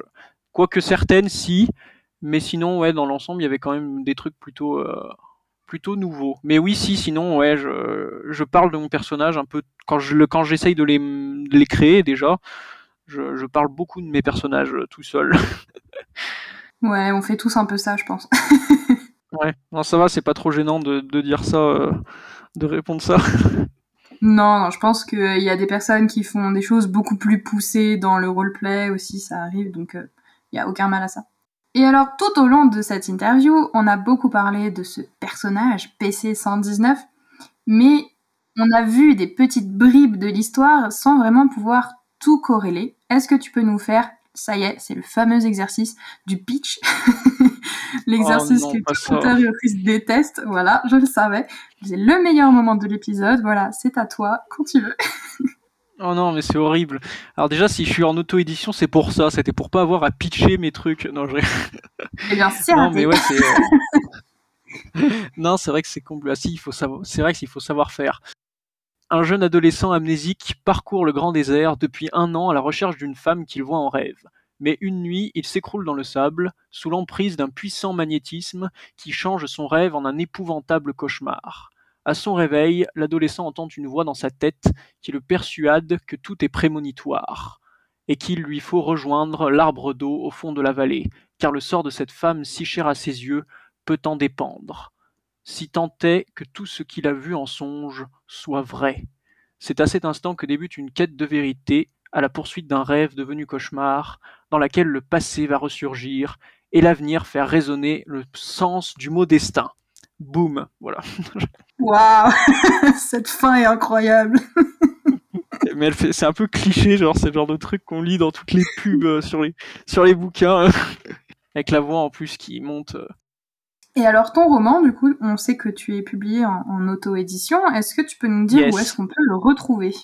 Quoique certaines, si. Mais sinon, ouais, dans l'ensemble, il y avait quand même des trucs plutôt plutôt nouveau. Mais oui, si, sinon, ouais, je, parle de mon personnage un peu quand je le quand j'essaye de les, les créer déjà. Je, parle beaucoup de mes personnages euh, tout seul. ouais, on fait tous un peu ça, je pense. ouais, non, ça va, c'est pas trop gênant de, dire ça, euh, de répondre ça. Non, non, je pense qu'il y a des personnes qui font des choses beaucoup plus poussées dans le roleplay aussi, ça arrive, donc il euh, n'y a aucun mal à ça. Et alors, tout au long de cette interview, on a beaucoup parlé de ce personnage PC119, mais on a vu des petites bribes de l'histoire sans vraiment pouvoir tout corréler. Est-ce que tu peux nous faire, ça y est, c'est le fameux exercice du pitch, l'exercice oh que tout auteur déteste, voilà, je le savais. C'est le meilleur moment de l'épisode, voilà, c'est à toi quand tu veux. Oh non, mais c'est horrible. Alors déjà, si je suis en auto-édition, c'est pour ça. C'était pour pas avoir à pitcher mes trucs. Non, je... Eh bien, Non, mais ouais, c'est... Euh, non, c'est vrai que c'est compliqué. Ah, il faut savoir... C'est vrai qu'il faut savoir faire. Un jeune adolescent amnésique parcourt le grand désert depuis un an à la recherche d'une femme qu'il voit en rêve. Mais une nuit, il s'écroule dans le sable, sous l'emprise d'un puissant magnétisme qui change son rêve en un épouvantable cauchemar. À son réveil, l'adolescent entend une voix dans sa tête qui le persuade que tout est prémonitoire, et qu'il lui faut rejoindre l'arbre d'eau au fond de la vallée, car le sort de cette femme si chère à ses yeux peut en dépendre. Si tant est que tout ce qu'il a vu en songe soit vrai. C'est à cet instant que débute une quête de vérité, à la poursuite d'un rêve devenu cauchemar, dans laquelle le passé va ressurgir et l'avenir faire résonner le sens du mot destin. Boum, voilà. Waouh, cette fin est incroyable. mais elle fait, c'est un peu cliché, genre c'est le genre de truc qu'on lit dans toutes les pubs euh, sur les sur les bouquins, avec la voix en plus qui monte. euh. Et alors ton roman, du coup, on sait que tu es publié en, en auto-édition. Est-ce que tu peux nous dire Yes. où est-ce qu'on peut le retrouver?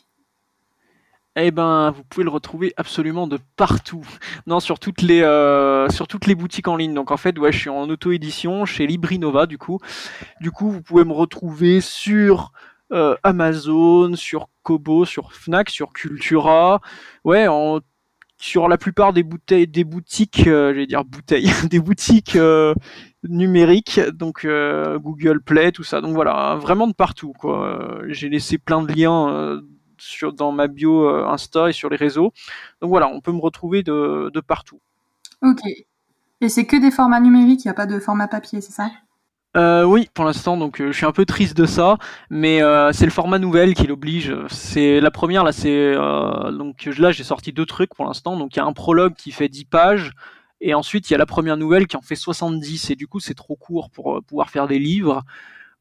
Eh ben, vous pouvez le retrouver absolument de partout. Non, sur toutes les euh, sur toutes les boutiques en ligne. Donc en fait, ouais, je suis en auto-édition chez Librinova du coup. Du coup, vous pouvez me retrouver sur euh, Amazon, sur Kobo, sur Fnac, sur Cultura. Sur la plupart des bouteilles des boutiques, euh, j'allais dire bouteilles, des boutiques numériques, donc Google Play, tout ça. Donc voilà, vraiment de partout J'ai laissé plein de liens sur, dans ma bio euh, Insta et sur les réseaux. Donc voilà, on peut me retrouver de, de partout. Ok. Et c'est que des formats numériques, il n'y a pas de format papier, c'est ça? Euh, oui, pour l'instant, donc euh, je suis un peu triste de ça, mais euh, c'est le format nouvelle qui l'oblige. C'est la première là, c'est donc là j'ai sorti deux trucs pour l'instant. Donc il y a un prologue qui fait 10 pages, et ensuite il y a la première nouvelle qui en fait 70, et du coup c'est trop court pour pouvoir faire des livres.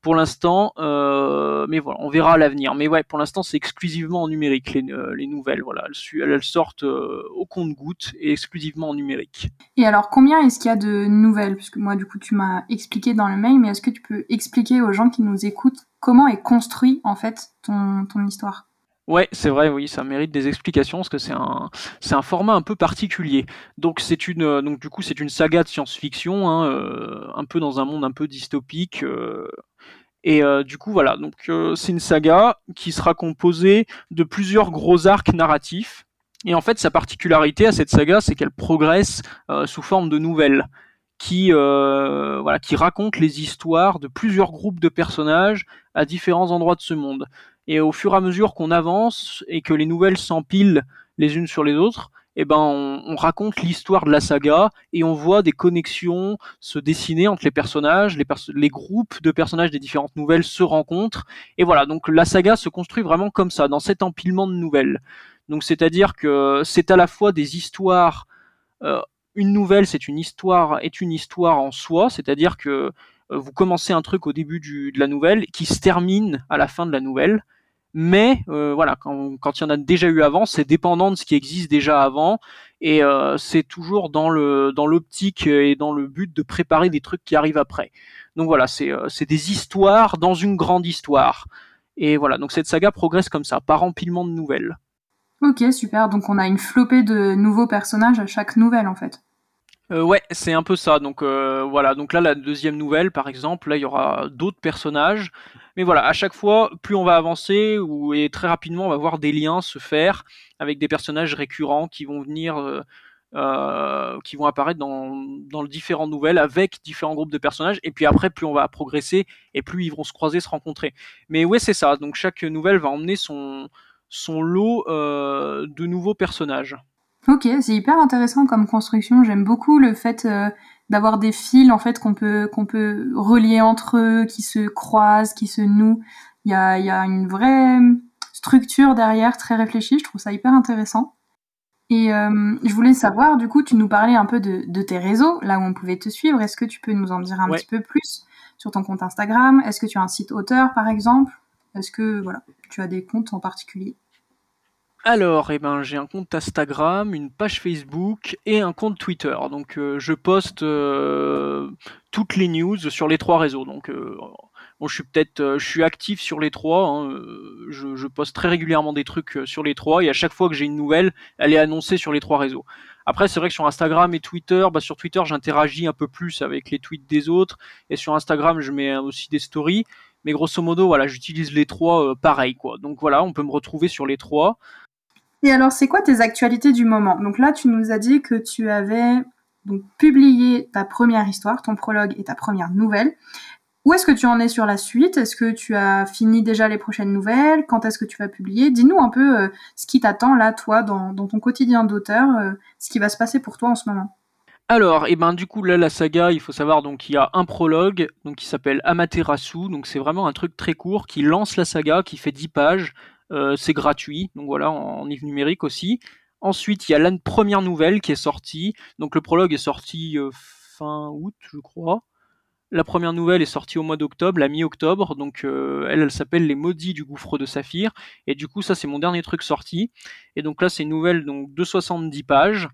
Pour l'instant, euh, mais voilà, on verra à l'avenir. Mais ouais, pour l'instant c'est exclusivement en numérique les, euh, les nouvelles. Voilà, elles, sortent euh, au compte-goutte et exclusivement en numérique. Et alors, combien est-ce qu'il y a de nouvelles? Puisque moi, du coup, tu m'as expliqué dans le mail, mais est-ce que tu peux expliquer aux gens qui nous écoutent comment est construit, en fait, ton, ton histoire? Ouais, c'est vrai, oui, ça mérite des explications parce que c'est un, c'est un format un peu particulier. Donc c'est une, donc du coup c'est une saga de science-fiction, hein, euh, un peu dans un monde un peu dystopique. euh, et euh, du coup voilà, donc euh, c'est une saga qui sera composée de plusieurs gros arcs narratifs. Et en fait sa particularité à cette saga, c'est qu'elle progresse euh, sous forme de nouvelles qui, racontent les histoires de plusieurs groupes de personnages à différents endroits de ce monde. Et au fur et à mesure qu'on avance et que les nouvelles s'empilent les unes sur les autres, eh ben on, on raconte l'histoire de la saga et on voit des connexions se dessiner entre les personnages, les, groupes de personnages des différentes nouvelles se rencontrent. Et voilà, donc la saga se construit vraiment comme ça, dans cet empilement de nouvelles. Donc c'est-à-dire que c'est à la fois des histoires. euh, une nouvelle, c'est une histoire, est une histoire en soi, c'est-à-dire que euh, vous commencez un truc au début de la nouvelle qui se termine à la fin de la nouvelle mais euh, voilà, quand, il y en a déjà eu avant, c'est dépendant de ce qui existe déjà avant, et euh, c'est toujours dans l'optique et dans le but de préparer des trucs qui arrivent après. Donc voilà, c'est euh, c'est des histoires dans une grande histoire. Et voilà, donc cette saga progresse comme ça, par empilement de nouvelles. Ok, super. Donc, on a une flopée de nouveaux personnages à chaque nouvelle, en fait. Euh, ouais, c'est un peu ça. Donc euh, voilà, donc là la deuxième nouvelle, par exemple, là il y aura d'autres personnages. Mais voilà, à chaque fois, plus on va avancer, ou et très rapidement, on va voir des liens se faire avec des personnages récurrents qui vont venir, euh, qui vont apparaître dans dans les différentes nouvelles avec différents groupes de personnages. Et puis après, plus on va progresser et plus ils vont se croiser, se rencontrer. Mais ouais, c'est ça. Donc chaque nouvelle va emmener son lot de nouveaux personnages. Ok, c'est hyper intéressant comme construction. J'aime beaucoup le fait euh, d'avoir des fils en fait qu'on peut qu'on peut relier entre eux, qui se croisent, qui se nouent. Il y a y a une vraie structure derrière, très réfléchie. Je trouve ça hyper intéressant. Et euh, je voulais savoir, du coup, tu nous parlais un peu de, de tes réseaux, là où on pouvait te suivre. Est-ce que tu peux nous en dire un Ouais. petit peu plus sur ton compte Instagram? Est-ce que tu as un site auteur, par exemple? Est-ce que voilà, tu as des comptes en particulier? Alors, eh ben, j'ai un compte Instagram, une page Facebook et un compte Twitter. Donc, euh, je poste euh, toutes les news sur les trois réseaux. Donc, euh, je suis peut-être, euh, je suis actif sur les trois. hein, je, je poste très régulièrement des trucs sur les trois et à chaque fois que j'ai une nouvelle, elle est annoncée sur les trois réseaux. Après, c'est vrai que sur Instagram et Twitter, bah, sur Twitter, j'interagis un peu plus avec les tweets des autres et sur Instagram, je mets aussi des stories. Mais grosso modo, voilà, j'utilise les trois euh, pareil, quoi. Donc voilà, on peut me retrouver sur les trois. Et alors, c'est quoi tes actualités du moment? Donc là, tu nous as dit que tu avais donc publié ta première histoire, ton prologue et ta première nouvelle. Où est-ce que tu en es sur la suite? Est-ce que tu as fini déjà les prochaines nouvelles? Quand est-ce que tu vas publier? Dis-nous un peu euh, ce qui t'attend là, toi, dans, ton quotidien d'auteur, euh, ce qui va se passer pour toi en ce moment. Alors, et ben du coup là la saga, il faut savoir donc il y a un prologue donc qui s'appelle Amaterasu, donc c'est vraiment un truc très court qui lance la saga, qui fait 10 pages, c'est gratuit, donc voilà en, en livre numérique aussi. Ensuite il y a la première nouvelle qui est sortie, donc le prologue est sorti euh, fin août je crois. La première nouvelle est sortie au mois d'octobre, la mi-octobre, donc euh, elle, elle s'appelle Les Maudits du gouffre de saphir, et du coup ça c'est mon dernier truc sorti, et donc là c'est une nouvelle donc, de 70 pages,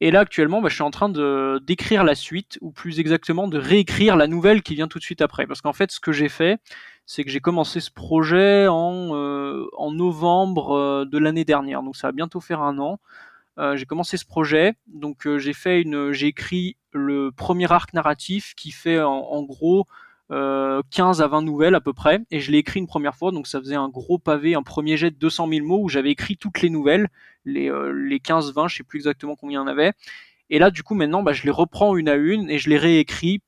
et là actuellement bah, je suis en train de d'écrire la suite, ou plus exactement de réécrire la nouvelle qui vient tout de suite après, parce qu'en fait ce que j'ai fait, c'est que j'ai commencé ce projet en, euh, en novembre euh, de l'année dernière, donc ça va bientôt faire un an, euh, j'ai commencé ce projet, donc euh, j'ai fait une, j'ai écrit le premier arc narratif qui fait en, gros 15 euh, à 20 nouvelles à peu près, et je l'ai écrit une première fois, donc ça faisait un gros pavé, un premier jet de 200 000 mots où j'avais écrit toutes les nouvelles, les, les 15-20, je sais plus exactement combien il y en avait. Et là, du coup, maintenant, bah, je les reprends une à une et je les réécris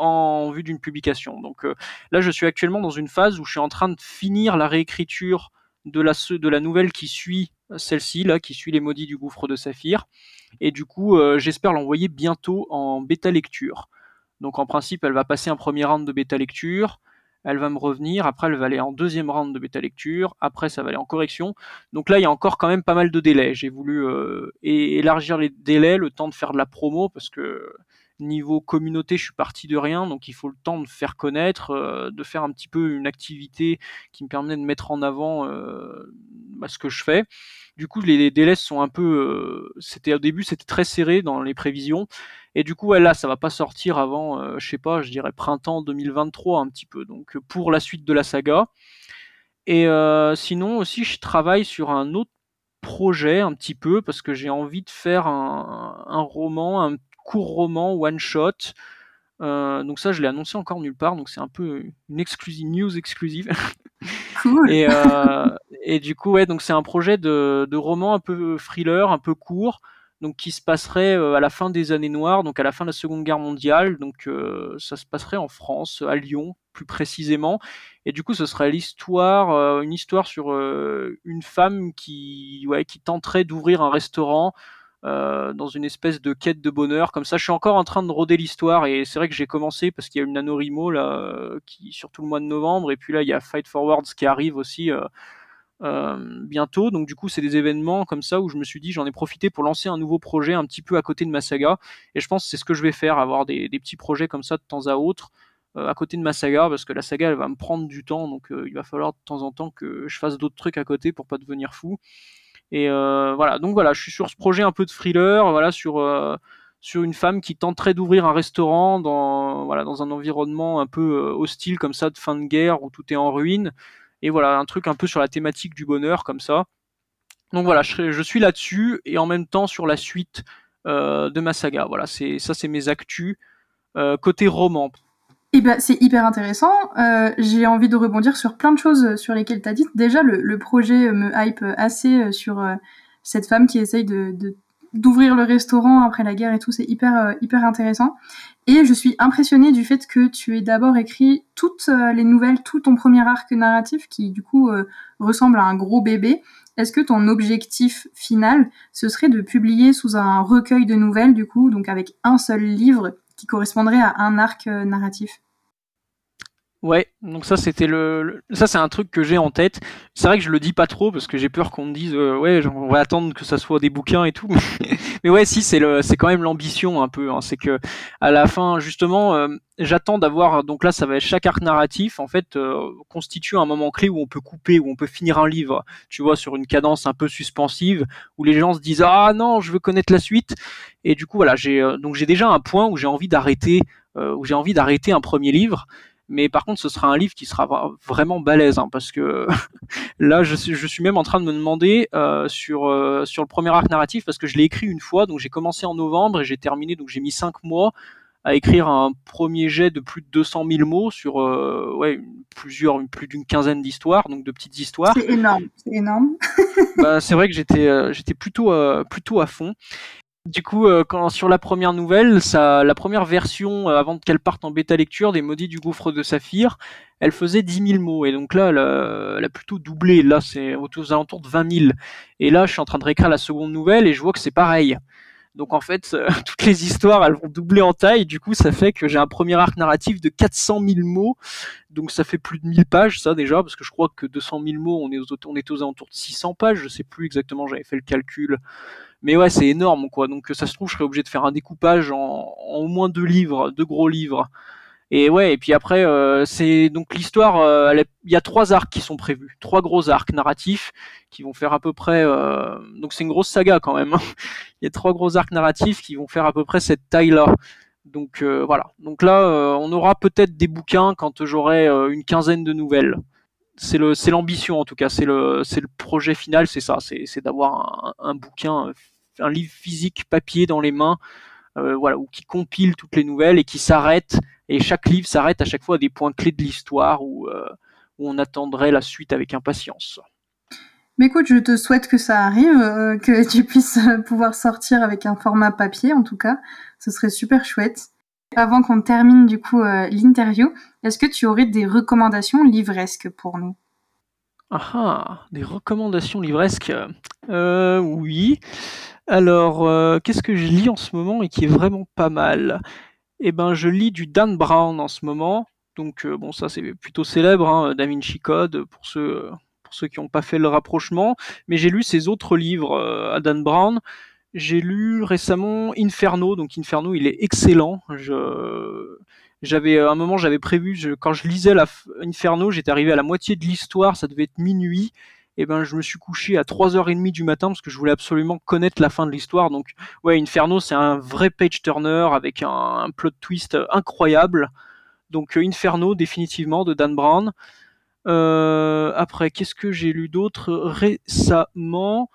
en vue d'une publication. Donc là, je suis actuellement dans une phase où je suis en train de finir la réécriture de la, nouvelle qui suit celle-ci là qui suit les maudits du gouffre de saphir. Et du coup euh, j'espère l'envoyer bientôt en bêta lecture. Donc en principe elle va passer un premier round de bêta lecture. Elle va me revenir. Après elle va aller en deuxième round de bêta lecture. Après ça va aller en correction. Donc là il y a encore quand même pas mal de délais. J'ai voulu euh, élargir les délais le temps de faire de la promo parce que niveau communauté, je suis parti de rien, donc il faut le temps de faire connaître, euh, de faire un petit peu une activité qui me permet de mettre en avant euh, bah, ce que je fais. Du coup, les délais sont un peu, euh, c'était au début, c'était très serré dans les prévisions, et du coup, là, ça va pas sortir avant, je sais pas, je dirais printemps 2023 un petit peu. Donc pour la suite de la saga. Et sinon aussi, je travaille sur un autre projet un petit peu parce que j'ai envie de faire un, un roman un court roman one shot. Euh, donc ça, je l'ai annoncé encore nulle part, donc c'est un peu une exclusive news exclusive. Cool. et, euh, et du coup, ouais, donc c'est un projet de, de, roman un peu thriller, un peu court, donc qui se passerait euh, à la fin des années noires, donc à la fin de la Seconde Guerre mondiale. Donc ça se passerait en France, à Lyon plus précisément. Et du coup, ce serait l'histoire, une histoire sur une femme qui, ouais, qui tenterait d'ouvrir un restaurant euh, dans une espèce de quête de bonheur. Comme ça, je suis encore en train de rôder l'histoire et c'est vrai que j'ai commencé parce qu'il y a une NaNoWriMo là, euh, qui surtout le mois de novembre et puis là il y a Fight Forwards qui arrive aussi. Euh, bientôt. Donc du coup, c'est des événements comme ça où je me suis dit, j'en ai profité pour lancer un nouveau projet un petit peu à côté de ma saga. Et je pense que c'est ce que je vais faire, avoir des, petits projets comme ça de temps à autre à côté de ma saga, parce que la saga, elle va me prendre du temps. Donc il va falloir de temps en temps que je fasse d'autres trucs à côté pour pas devenir fou. Et euh, voilà, donc voilà, je suis sur ce projet un peu de thriller, voilà, sur euh, sur une femme qui tenterait d'ouvrir un restaurant dans voilà dans un environnement un peu euh, hostile comme ça de fin de guerre où tout est en ruine. Et voilà, un truc un peu sur la thématique du bonheur comme ça. Donc voilà, je, je suis là-dessus et en même temps sur la suite de ma saga. Voilà, c'est ça, c'est mes actus côté roman. Eh ben, c'est hyper intéressant. Euh, j'ai envie de rebondir sur plein de choses sur lesquelles tu as dit. Déjà, le, le, projet me hype assez euh, sur euh, cette femme qui essaye de, d'ouvrir le restaurant après la guerre et tout. C'est hyper, euh, hyper intéressant. Et je suis impressionnée du fait que tu aies d'abord écrit toutes les nouvelles, tout ton premier arc narratif qui, du coup, ressemble à un gros bébé. Est-ce que ton objectif final, ce serait de publier sous un recueil de nouvelles, du coup, donc avec un seul livre qui correspondrait à un arc euh, narratif. Ouais, donc ça c'était le, ça c'est un truc que j'ai en tête. C'est vrai que je le dis pas trop parce que j'ai peur qu'on me dise euh, ouais on va attendre que ça soit des bouquins et tout. Mais ouais si c'est le c'est quand même l'ambition un peu. Hein. C'est que à la fin justement euh, j'attends d'avoir donc là ça va être chaque arc narratif en fait constitue un moment clé où on peut couper où on peut finir un livre. Tu vois sur une cadence un peu suspensive où les gens se disent ah non je veux connaître la suite et du coup voilà j'ai donc j'ai déjà un point où j'ai envie d'arrêter où j'ai envie d'arrêter un premier livre mais par contre ce sera un livre qui sera vraiment balèze hein, parce que là je suis, je suis même en train de me demander euh, sur euh, sur le premier arc narratif parce que je l'ai écrit une fois donc j'ai commencé en novembre et j'ai terminé donc j'ai mis cinq mois à écrire un premier jet de plus de 200 000 mots sur euh, ouais plusieurs plus d'une quinzaine d'histoires donc de petites histoires. C'est énorme c'est énorme. Bah, c'est vrai que j'étais euh, j'étais plutôt euh, plutôt à fond du coup, euh, quand sur la première nouvelle, ça, la première version, euh, avant qu'elle parte en bêta lecture des Maudits du Gouffre de Saphir, elle faisait 10 000 mots. Et donc là, elle a, plutôt doublé. Là, c'est aux alentours de 20 000. Et là, je suis en train de réécrire la seconde nouvelle et je vois que c'est pareil. Donc en fait, toutes les histoires, elles vont doubler en taille. Du coup, ça fait que j'ai un premier arc narratif de 400 000 mots. Donc ça fait plus de 1000 pages, ça déjà, parce que je crois que 200 000 mots, on est aux, on est aux alentours de 600 pages. Je sais plus exactement, j'avais fait le calcul. Mais ouais, c'est énorme, quoi. Donc ça se trouve, je serais obligé de faire un découpage en, au moins deux livres, deux gros livres. Et ouais, et puis après, euh, c'est donc l'histoire. euh, Il y a trois arcs qui sont prévus, trois gros arcs narratifs qui vont faire à peu près. euh, donc c'est une grosse saga quand même. hein. Il y a trois gros arcs narratifs qui vont faire à peu près cette taille-là. Donc euh, voilà. Donc là, euh, on aura peut-être des bouquins quand j'aurai euh, une quinzaine de nouvelles. C'est l'ambition en tout cas. C'est le, projet final. C'est ça. C'est, d'avoir un, bouquin, un livre physique papier dans les mains, euh, voilà, ou qui compile toutes les nouvelles et qui s'arrête. Et chaque livre s'arrête à chaque fois à des points clés de l'histoire où, euh, on attendrait la suite avec impatience. Mais écoute, je te souhaite que ça arrive, euh, que tu puisses euh, pouvoir sortir avec un format papier en tout cas. Ce serait super chouette. Avant qu'on termine du coup euh, l'interview, est-ce que tu aurais des recommandations livresques pour nous? Ah ah, des recommandations livresques. Euh, oui. Alors, euh, qu'est-ce que je lis en ce moment et qui est vraiment pas mal? Eh ben, je lis du Dan Brown en ce moment. Donc, euh, bon, ça c'est plutôt célèbre, hein, Da Vinci Code, pour ceux, pour ceux qui n'ont pas fait le rapprochement. Mais j'ai lu ses autres livres euh, à Dan Brown. J'ai lu récemment Inferno. Donc, Inferno, il est excellent. J'avais à un moment j'avais prévu quand je lisais Inferno j'étais arrivé à la moitié de l'histoire ça devait être minuit et ben je me suis couché à 3h30 du matin parce que je voulais absolument connaître la fin de l'histoire donc ouais Inferno c'est un vrai page turner avec un, plot twist incroyable donc euh, Inferno définitivement de Dan Brown Euh, après qu'est-ce que j'ai lu d'autre? Récemment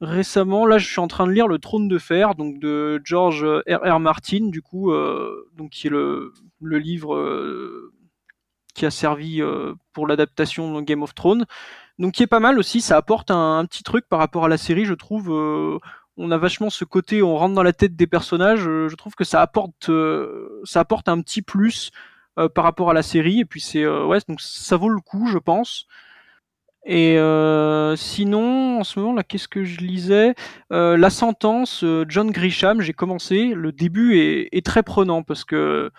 récemment, là, je suis en train de lire Le Trône de Fer, donc de George R. Martin, du coup, euh, donc qui est le, livre euh, qui a servi euh, pour l'adaptation de Game of Thrones, donc qui est pas mal aussi. Ça apporte un, un petit truc par rapport à la série, je trouve. on a vachement ce côté, on rentre dans la tête des personnages. je trouve que ça apporte, ça apporte un petit plus par rapport à la série. Et puis c'est, ouais, donc ça vaut le coup, je pense. Et euh, sinon, en ce moment, là, qu'est-ce que je lisais? Euh, La sentence, euh, John Grisham, j'ai commencé. Le début est, très prenant parce que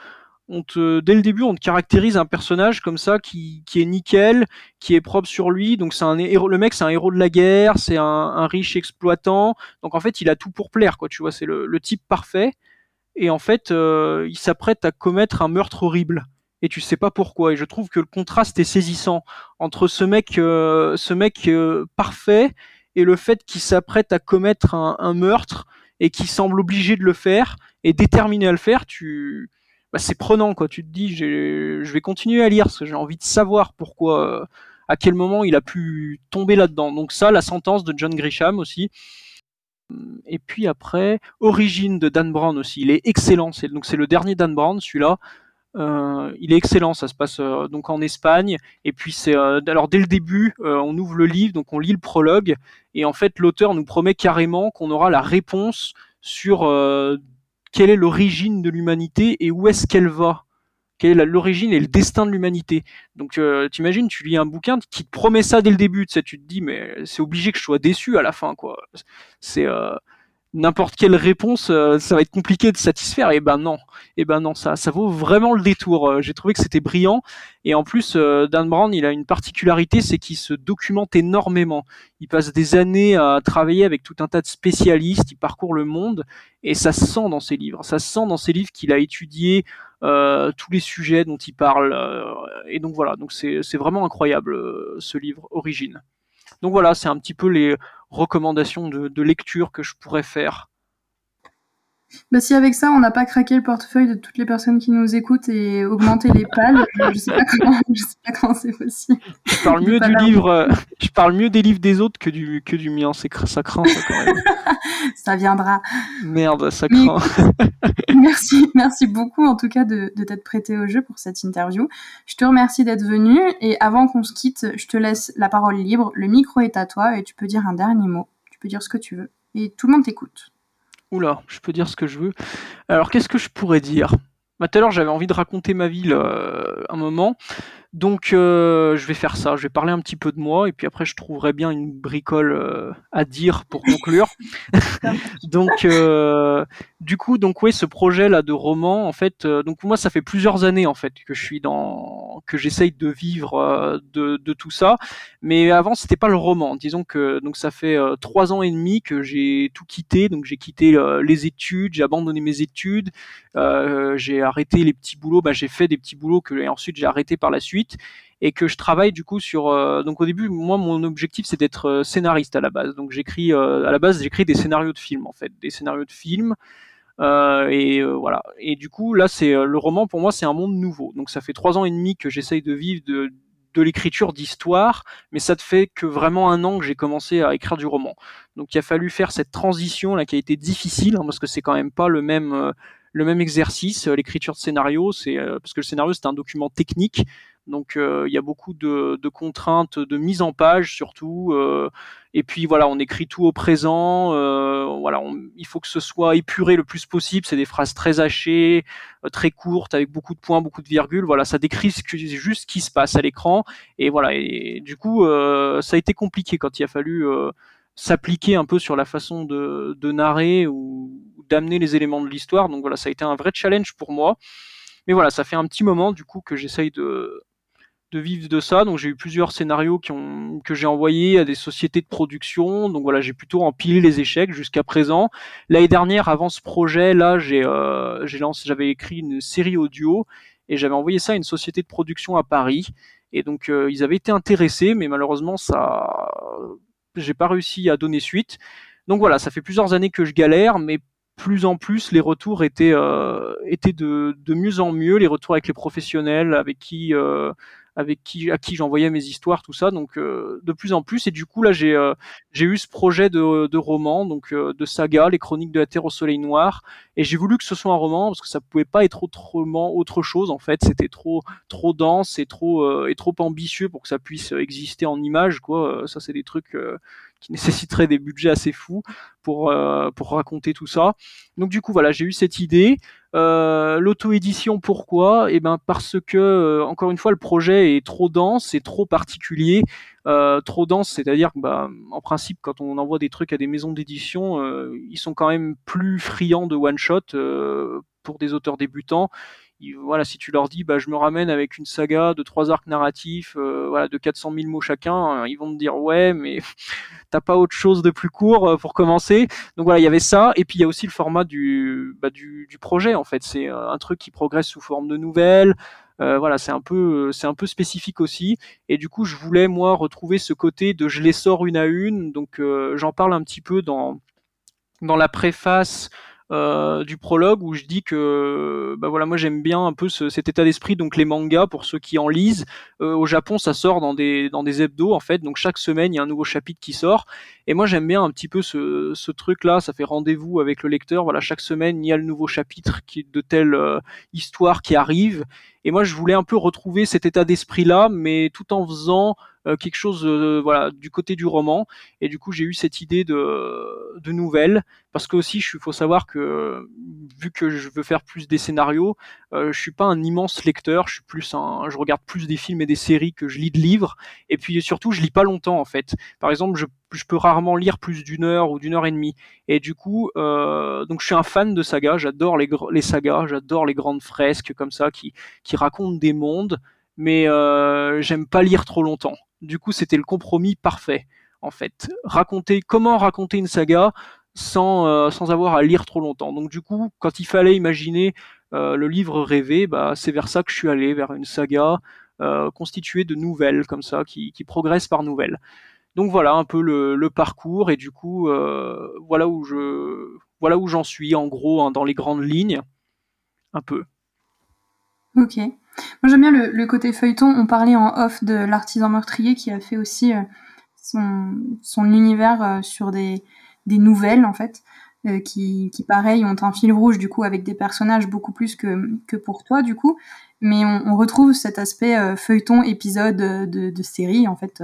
dès le début, on te caractérise un personnage comme ça qui, est nickel, qui est propre sur lui. Donc c'est un héros. Le mec, c'est un héros de la guerre, c'est un, un riche exploitant. Donc en fait, il a tout pour plaire, quoi. Tu vois, c'est le, le type parfait. Et en fait, euh, il s'apprête à commettre un meurtre horrible. Et tu sais pas pourquoi. Et je trouve que le contraste est saisissant entre ce mec, euh, ce mec euh, parfait et le fait qu'il s'apprête à commettre un, un meurtre et qui semble obligé de le faire et déterminé à le faire. Tu, bah, c'est prenant quoi. Tu te dis, je vais continuer à lire parce que j'ai envie de savoir pourquoi, euh, à quel moment il a pu tomber là-dedans. Donc ça, la sentence de John Grisham aussi. Et puis après, Origine de Dan Brown aussi. Il est excellent. Donc c'est le dernier Dan Brown, celui-là. Euh, il est excellent. Ça se passe euh, donc en Espagne. Et puis c'est euh, alors dès le début, on ouvre le livre, donc on lit le prologue, et en fait l'auteur nous promet carrément qu'on aura la réponse sur quelle est l'origine de l'humanité et où est-ce qu'elle va. Quelle est l'origine et le destin de l'humanité. Donc t'imagines, tu lis un bouquin qui te promet ça dès le début, tu tu te dis mais c'est obligé que je sois déçu à la fin quoi. C'est n'importe quelle réponse, euh, ça va être compliqué de satisfaire. Et ben non, et ben non, ça, ça vaut vraiment le détour. Euh, J'ai trouvé que c'était brillant. Et en plus, euh, Dan Brown, il a une particularité, c'est qu'il se documente énormément. Il passe des années à travailler avec tout un tas de spécialistes. Il parcourt le monde et ça se sent dans ses livres. Ça se sent dans ses livres qu'il a étudié tous les sujets dont il parle. et donc voilà, donc c'est vraiment incroyable ce livre Origine. Donc voilà, c'est un petit peu les recommandations de, lecture que je pourrais faire. Bah si avec ça on n'a pas craqué le portefeuille de toutes les personnes qui nous écoutent et augmenté les pales, je, je sais pas comment, c'est possible. Je parle mieux du livre, euh, je parle mieux des livres des autres que du que du mien. C'est ça craint ça quand même. Ça viendra. Merde, ça Mais- craint. Merci, merci beaucoup en tout cas de, de t'être prêté au jeu pour cette interview. Je te remercie d'être venu et avant qu'on se quitte, je te laisse la parole libre. Le micro est à toi et tu peux dire un dernier mot. Tu peux dire ce que tu veux et tout le monde t'écoute. Oula, je peux dire ce que je veux. Alors, qu'est-ce que je pourrais dire? Bah, Tout à l'heure, j'avais envie de raconter ma vie là, euh, un moment. Donc euh, je vais faire ça, je vais parler un petit peu de moi et puis après je trouverai bien une bricole euh, à dire pour conclure. donc euh, du coup donc oui ce projet là de roman en fait donc moi ça fait plusieurs années en fait que je suis dans que j'essaye de vivre de, de, tout ça. Mais avant c'était pas le roman. Disons que donc ça fait trois ans et demi que j'ai tout quitté. Donc j'ai quitté les études. J'ai abandonné mes études. J'ai arrêté les petits boulots. Bah, j'ai fait des petits boulots que et ensuite j'ai arrêté par la suite et que je travaille du coup sur euh, donc au début moi mon objectif c'est d'être euh, scénariste à la base. Donc j'écris euh, à la base j'écris des scénarios de films en fait. Des scénarios de films et voilà. Et du coup là c'est le roman pour moi c'est un monde nouveau. Donc ça fait trois ans et demi que j'essaye de vivre de l'écriture d'histoire, mais ça te fait que vraiment un an que j'ai commencé à écrire du roman. Donc il a fallu faire cette transition là qui a été difficile hein, parce que c'est quand même pas le même le même exercice. L'écriture de scénario, c'est parce que le scénario c'est un document technique, donc euh, il y a beaucoup de, contraintes de mise en page surtout. Euh, et puis voilà, on écrit tout au présent. Euh, voilà, il faut que ce soit épuré le plus possible. C'est des phrases très hachées, très courtes, avec beaucoup de points, beaucoup de virgules. Voilà, ça décrit juste ce qui se passe à l'écran. Et voilà, et du coup, ça a été compliqué quand il a fallu s'appliquer un peu sur la façon de, de narrer ou d'amener les éléments de l'histoire. Donc voilà, ça a été un vrai challenge pour moi. Mais voilà, ça fait un petit moment du coup que j'essaye de, vivre de ça. Donc j'ai eu plusieurs scénarios que j'ai envoyés à des sociétés de production. Donc voilà, j'ai plutôt empilé les échecs jusqu'à présent. L'année dernière, avant ce projet, là, euh, j'avais écrit une série audio et j'avais envoyé ça à une société de production à Paris. Et donc euh, ils avaient été intéressés, mais malheureusement ça, j'ai pas réussi à donner suite. Donc voilà, ça fait plusieurs années que je galère, mais plus en plus les retours étaient euh, étaient de, de mieux en mieux les retours avec les professionnels avec qui euh, avec qui à qui j'envoyais mes histoires tout ça. Donc euh, de plus en plus. Et du coup là j'ai euh, j'ai eu ce projet de, de roman donc euh, de saga les chroniques de la terre au soleil noir. Et j'ai voulu que ce soit un roman parce que ça pouvait pas être autrement autre chose en fait. C'était trop trop dense et trop et trop ambitieux pour que ça puisse exister en images quoi. Ça c'est des trucs qui nécessiteraient des budgets assez fous pour pour raconter tout ça. Donc du coup voilà j'ai eu cette idée. Euh, L'auto-édition, pourquoi? Eh ben parce que euh, encore une fois, le projet est trop dense, et trop particulier, euh, trop dense, c'est-à-dire que bah, en principe, quand on envoie des trucs à des maisons d'édition, euh, ils sont quand même plus friands de one shot pour des auteurs débutants voilà, si tu leur dis, bah, je me ramène avec une saga de trois arcs narratifs, euh, voilà, de 400 000 mots chacun, euh, ils vont te dire, ouais, mais t'as pas autre chose de plus court euh, pour commencer. Donc voilà, il y avait ça, et puis il y a aussi le format du, bah, du, du projet, en fait. C'est un truc qui progresse sous forme de nouvelles. voilà, c'est un peu, c'est un peu spécifique aussi. Et du coup, je voulais moi retrouver ce côté de je les sors une à une. Donc, j'en parle un petit peu dans dans la préface euh, du prologue où je dis que bah voilà moi j'aime bien un peu cet état d'esprit donc les mangas pour ceux qui en lisent. Euh, au Japon ça sort dans des dans des hebdos en fait. Donc chaque semaine il y a un nouveau chapitre qui sort. Et moi j'aime bien un petit peu ce, ce truc là ça fait rendez-vous avec le lecteur. Voilà chaque semaine il y a le nouveau chapitre qui de telle euh, histoire qui arrive. Et moi je voulais un peu retrouver cet état d'esprit là mais tout en faisant quelque chose euh, voilà du côté du roman. Et du coup j'ai eu cette idée de, de nouvelles. Parce que aussi il faut savoir que vu que je veux faire plus des scénarios euh, je suis pas un immense lecteur. Je suis plus un je regarde plus des films et des séries que je lis de livres. Et puis surtout je lis pas longtemps en fait. Par exemple je, je peux rarement lire plus d'une heure ou d'une heure et demie. Et du coup euh, donc je suis un fan de sagas. J'adore les, les sagas. J'adore les grandes fresques comme ça qui qui racontent des mondes. Mais euh, j'aime pas lire trop longtemps du coup, c'était le compromis parfait, en fait. Raconter comment raconter une saga sans euh, sans avoir à lire trop longtemps. Donc du coup, quand il fallait imaginer euh, le livre rêvé, bah c'est vers ça que je suis allé, vers une saga euh, constituée de nouvelles comme ça, qui, qui progressent par nouvelles. Donc voilà un peu le, le parcours et du coup voilà où je voilà où j'en suis en gros hein, dans les grandes lignes, un peu. Ok. Moi j'aime bien le, côté feuilleton. On parlait en off de l'artisan meurtrier qui a fait aussi euh, son, univers euh, sur des, nouvelles en fait, euh, qui, pareil ont un fil rouge du coup avec des personnages beaucoup plus que, pour toi du coup. Mais on, retrouve cet aspect feuilleton épisode de, série en fait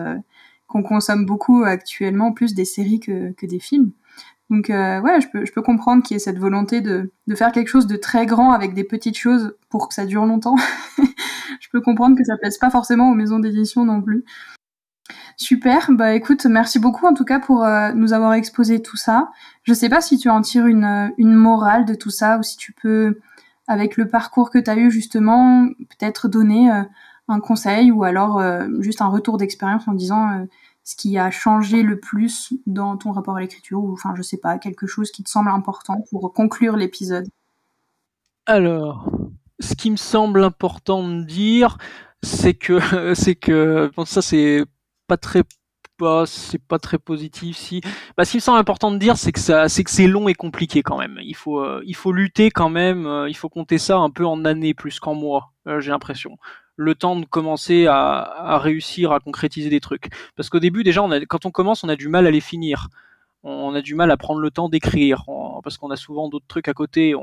qu'on consomme beaucoup actuellement, plus des séries que des films. Donc euh, ouais, je peux, je peux comprendre qu'il y ait cette volonté de, de faire quelque chose de très grand avec des petites choses pour que ça dure longtemps. je peux comprendre que ça plaise pas forcément aux maisons d'édition non plus. Super, bah écoute, merci beaucoup en tout cas pour euh, nous avoir exposé tout ça. Je sais pas si tu en tires une, euh, une morale de tout ça ou si tu peux, avec le parcours que tu as eu justement, peut-être donner euh, un conseil ou alors juste un retour d'expérience en disant ce qui a changé le plus dans ton rapport à l'écriture ou enfin je sais pas, quelque chose qui te semble important pour conclure l'épisode. Alors, ce qui me semble important de dire, c'est que c'est que bon, ça c'est pas très pas c'est pas très positif si. Bah, ce qui me semble important de dire c'est que ça c'est que c'est long et compliqué quand même. Il faut euh, il faut lutter quand même euh, il faut compter ça un peu en années plus qu'en mois euh, j'ai l'impression le temps de commencer à, réussir à concrétiser des trucs. Parce qu'au début déjà quand on commence on a du mal à les finir. On a du mal à prendre le temps d'écrire. Parce qu'on a souvent d'autres trucs à côté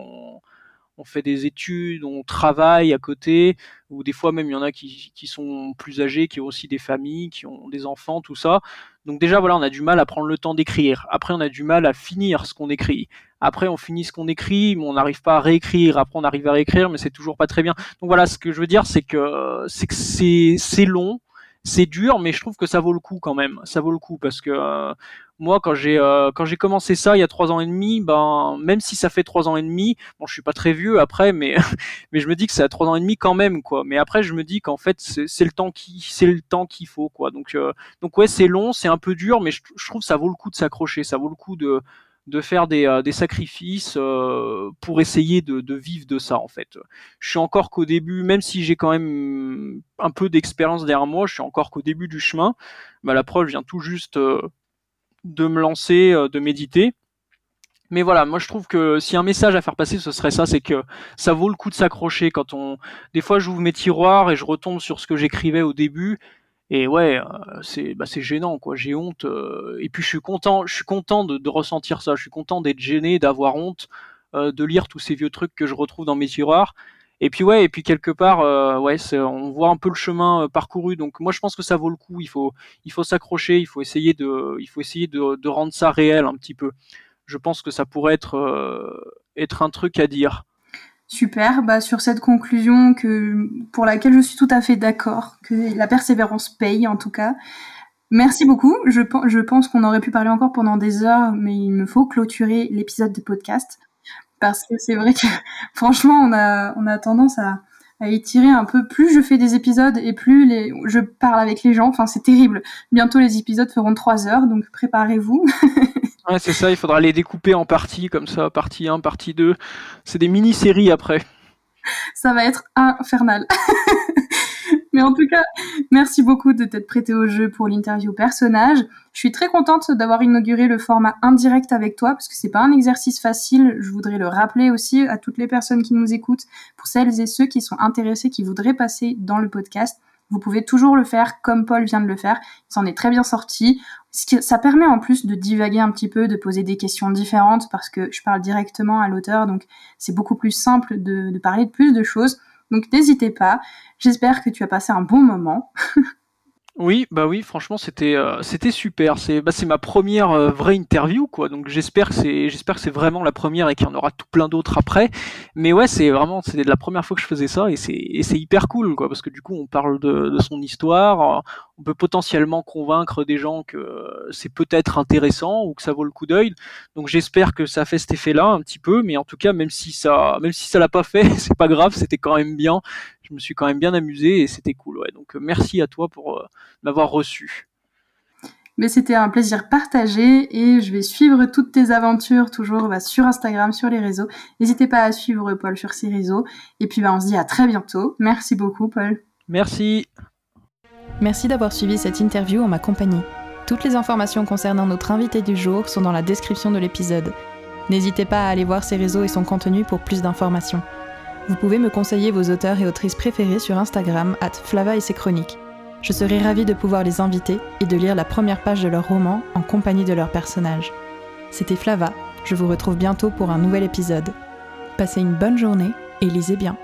on fait des études, on travaille à côté, ou des fois même il y en a qui, sont plus âgés, qui ont aussi des familles, qui ont des enfants, tout ça. Donc déjà voilà, on a du mal à prendre le temps d'écrire. Après on a du mal à finir ce qu'on écrit. Après on finit ce qu'on écrit, mais on n'arrive pas à réécrire. Après on arrive à réécrire, mais c'est toujours pas très bien. Donc voilà, ce que je veux dire, c'est que c'est long, c'est dur, mais je trouve que ça vaut le coup quand même. Ça vaut le coup parce que euh, moi, quand j'ai euh, quand j'ai commencé ça il y a trois ans et demi, ben même si ça fait trois ans et demi, bon, je suis pas très vieux après, mais mais je me dis que c'est à trois ans et demi quand même, quoi. Mais après, je me dis qu'en fait, c'est le temps qui c'est le temps qu'il faut, quoi. Donc euh, donc ouais, c'est long, c'est un peu dur, mais je, trouve que ça vaut le coup de s'accrocher, ça vaut le coup de de faire des, euh, des sacrifices euh, pour essayer de, de, vivre de ça en fait. Je suis encore qu'au début, même si j'ai quand même un peu d'expérience derrière moi, je suis encore qu'au début du chemin. Bah, la preuve vient tout juste euh, de me lancer, de méditer. Mais voilà, moi je trouve que si un message à faire passer, ce serait ça, c'est que ça vaut le coup de s'accrocher quand on. Des fois, j'ouvre mes tiroirs et je retombe sur ce que j'écrivais au début et ouais, euh, c'est bah, c'est gênant quoi. J'ai honte. Euh, et puis je suis content, je suis content de, ressentir ça. Je suis content d'être gêné, d'avoir honte, euh, de lire tous ces vieux trucs que je retrouve dans mes tiroirs. Et puis ouais, et puis quelque part, ouais, on voit un peu le chemin parcouru. Donc moi je pense que ça vaut le coup. Il faut il faut s'accrocher. Il faut essayer de il faut essayer de, rendre ça réel un petit peu. Je pense que ça pourrait être être un truc à dire. Super, bah sur cette conclusion que pour laquelle je suis tout à fait d'accord, que la persévérance paye en tout cas. Merci beaucoup. Je, je pense qu'on aurait pu parler encore pendant des heures, mais il me faut clôturer l'épisode de podcast parce que c'est vrai que franchement on a on a tendance à, à étirer un peu. Plus je fais des épisodes et plus les, je parle avec les gens. Enfin c'est terrible. Bientôt les épisodes feront trois heures, donc préparez-vous. Ouais, c'est ça, il faudra les découper en parties, comme ça, partie 1, partie 2. C'est des mini-séries après. Ça va être infernal. Mais en tout cas, merci beaucoup de t'être prêté au jeu pour l'interview personnage. Je suis très contente d'avoir inauguré le format indirect avec toi parce que c'est pas un exercice facile. Je voudrais le rappeler aussi à toutes les personnes qui nous écoutent, pour celles et ceux qui sont intéressés, qui voudraient passer dans le podcast. Vous pouvez toujours le faire comme Paul vient de le faire. Il s'en est très bien sorti. Ça permet en plus de divaguer un petit peu, de poser des questions différentes parce que je parle directement à l'auteur, donc c'est beaucoup plus simple de, de parler de plus de choses. Donc n'hésitez pas. J'espère que tu as passé un bon moment. Oui, bah oui, franchement, c'était euh, c'était super. C'est bah, c'est ma première euh, vraie interview, quoi. Donc j'espère que c'est j'espère que c'est vraiment la première et qu'il y en aura tout plein d'autres après. Mais ouais, c'est vraiment c'était la première fois que je faisais ça et c'est et c'est hyper cool, quoi, parce que du coup on parle de, de son histoire, on peut potentiellement convaincre des gens que c'est peut-être intéressant ou que ça vaut le coup d'œil. Donc j'espère que ça fait cet effet-là un petit peu, mais en tout cas même si ça même si ça l'a pas fait, c'est pas grave, c'était quand même bien je me suis quand même bien amusé et c'était cool. Ouais. Donc euh, merci à toi pour euh, m'avoir reçu. Mais c'était un plaisir partagé et je vais suivre toutes tes aventures toujours bah, sur Instagram, sur les réseaux. N'hésitez pas à suivre Paul sur ses réseaux. Et puis bah, on se dit à très bientôt. Merci beaucoup Paul. Merci. Merci d'avoir suivi cette interview en ma compagnie. Toutes les informations concernant notre invité du jour sont dans la description de l'épisode. N'hésitez pas à aller voir ses réseaux et son contenu pour plus d'informations. Vous pouvez me conseiller vos auteurs et autrices préférés sur Instagram, at Flava et ses chroniques. Je serai ravie de pouvoir les inviter et de lire la première page de leur roman en compagnie de leurs personnages. C'était Flava, je vous retrouve bientôt pour un nouvel épisode. Passez une bonne journée et lisez bien.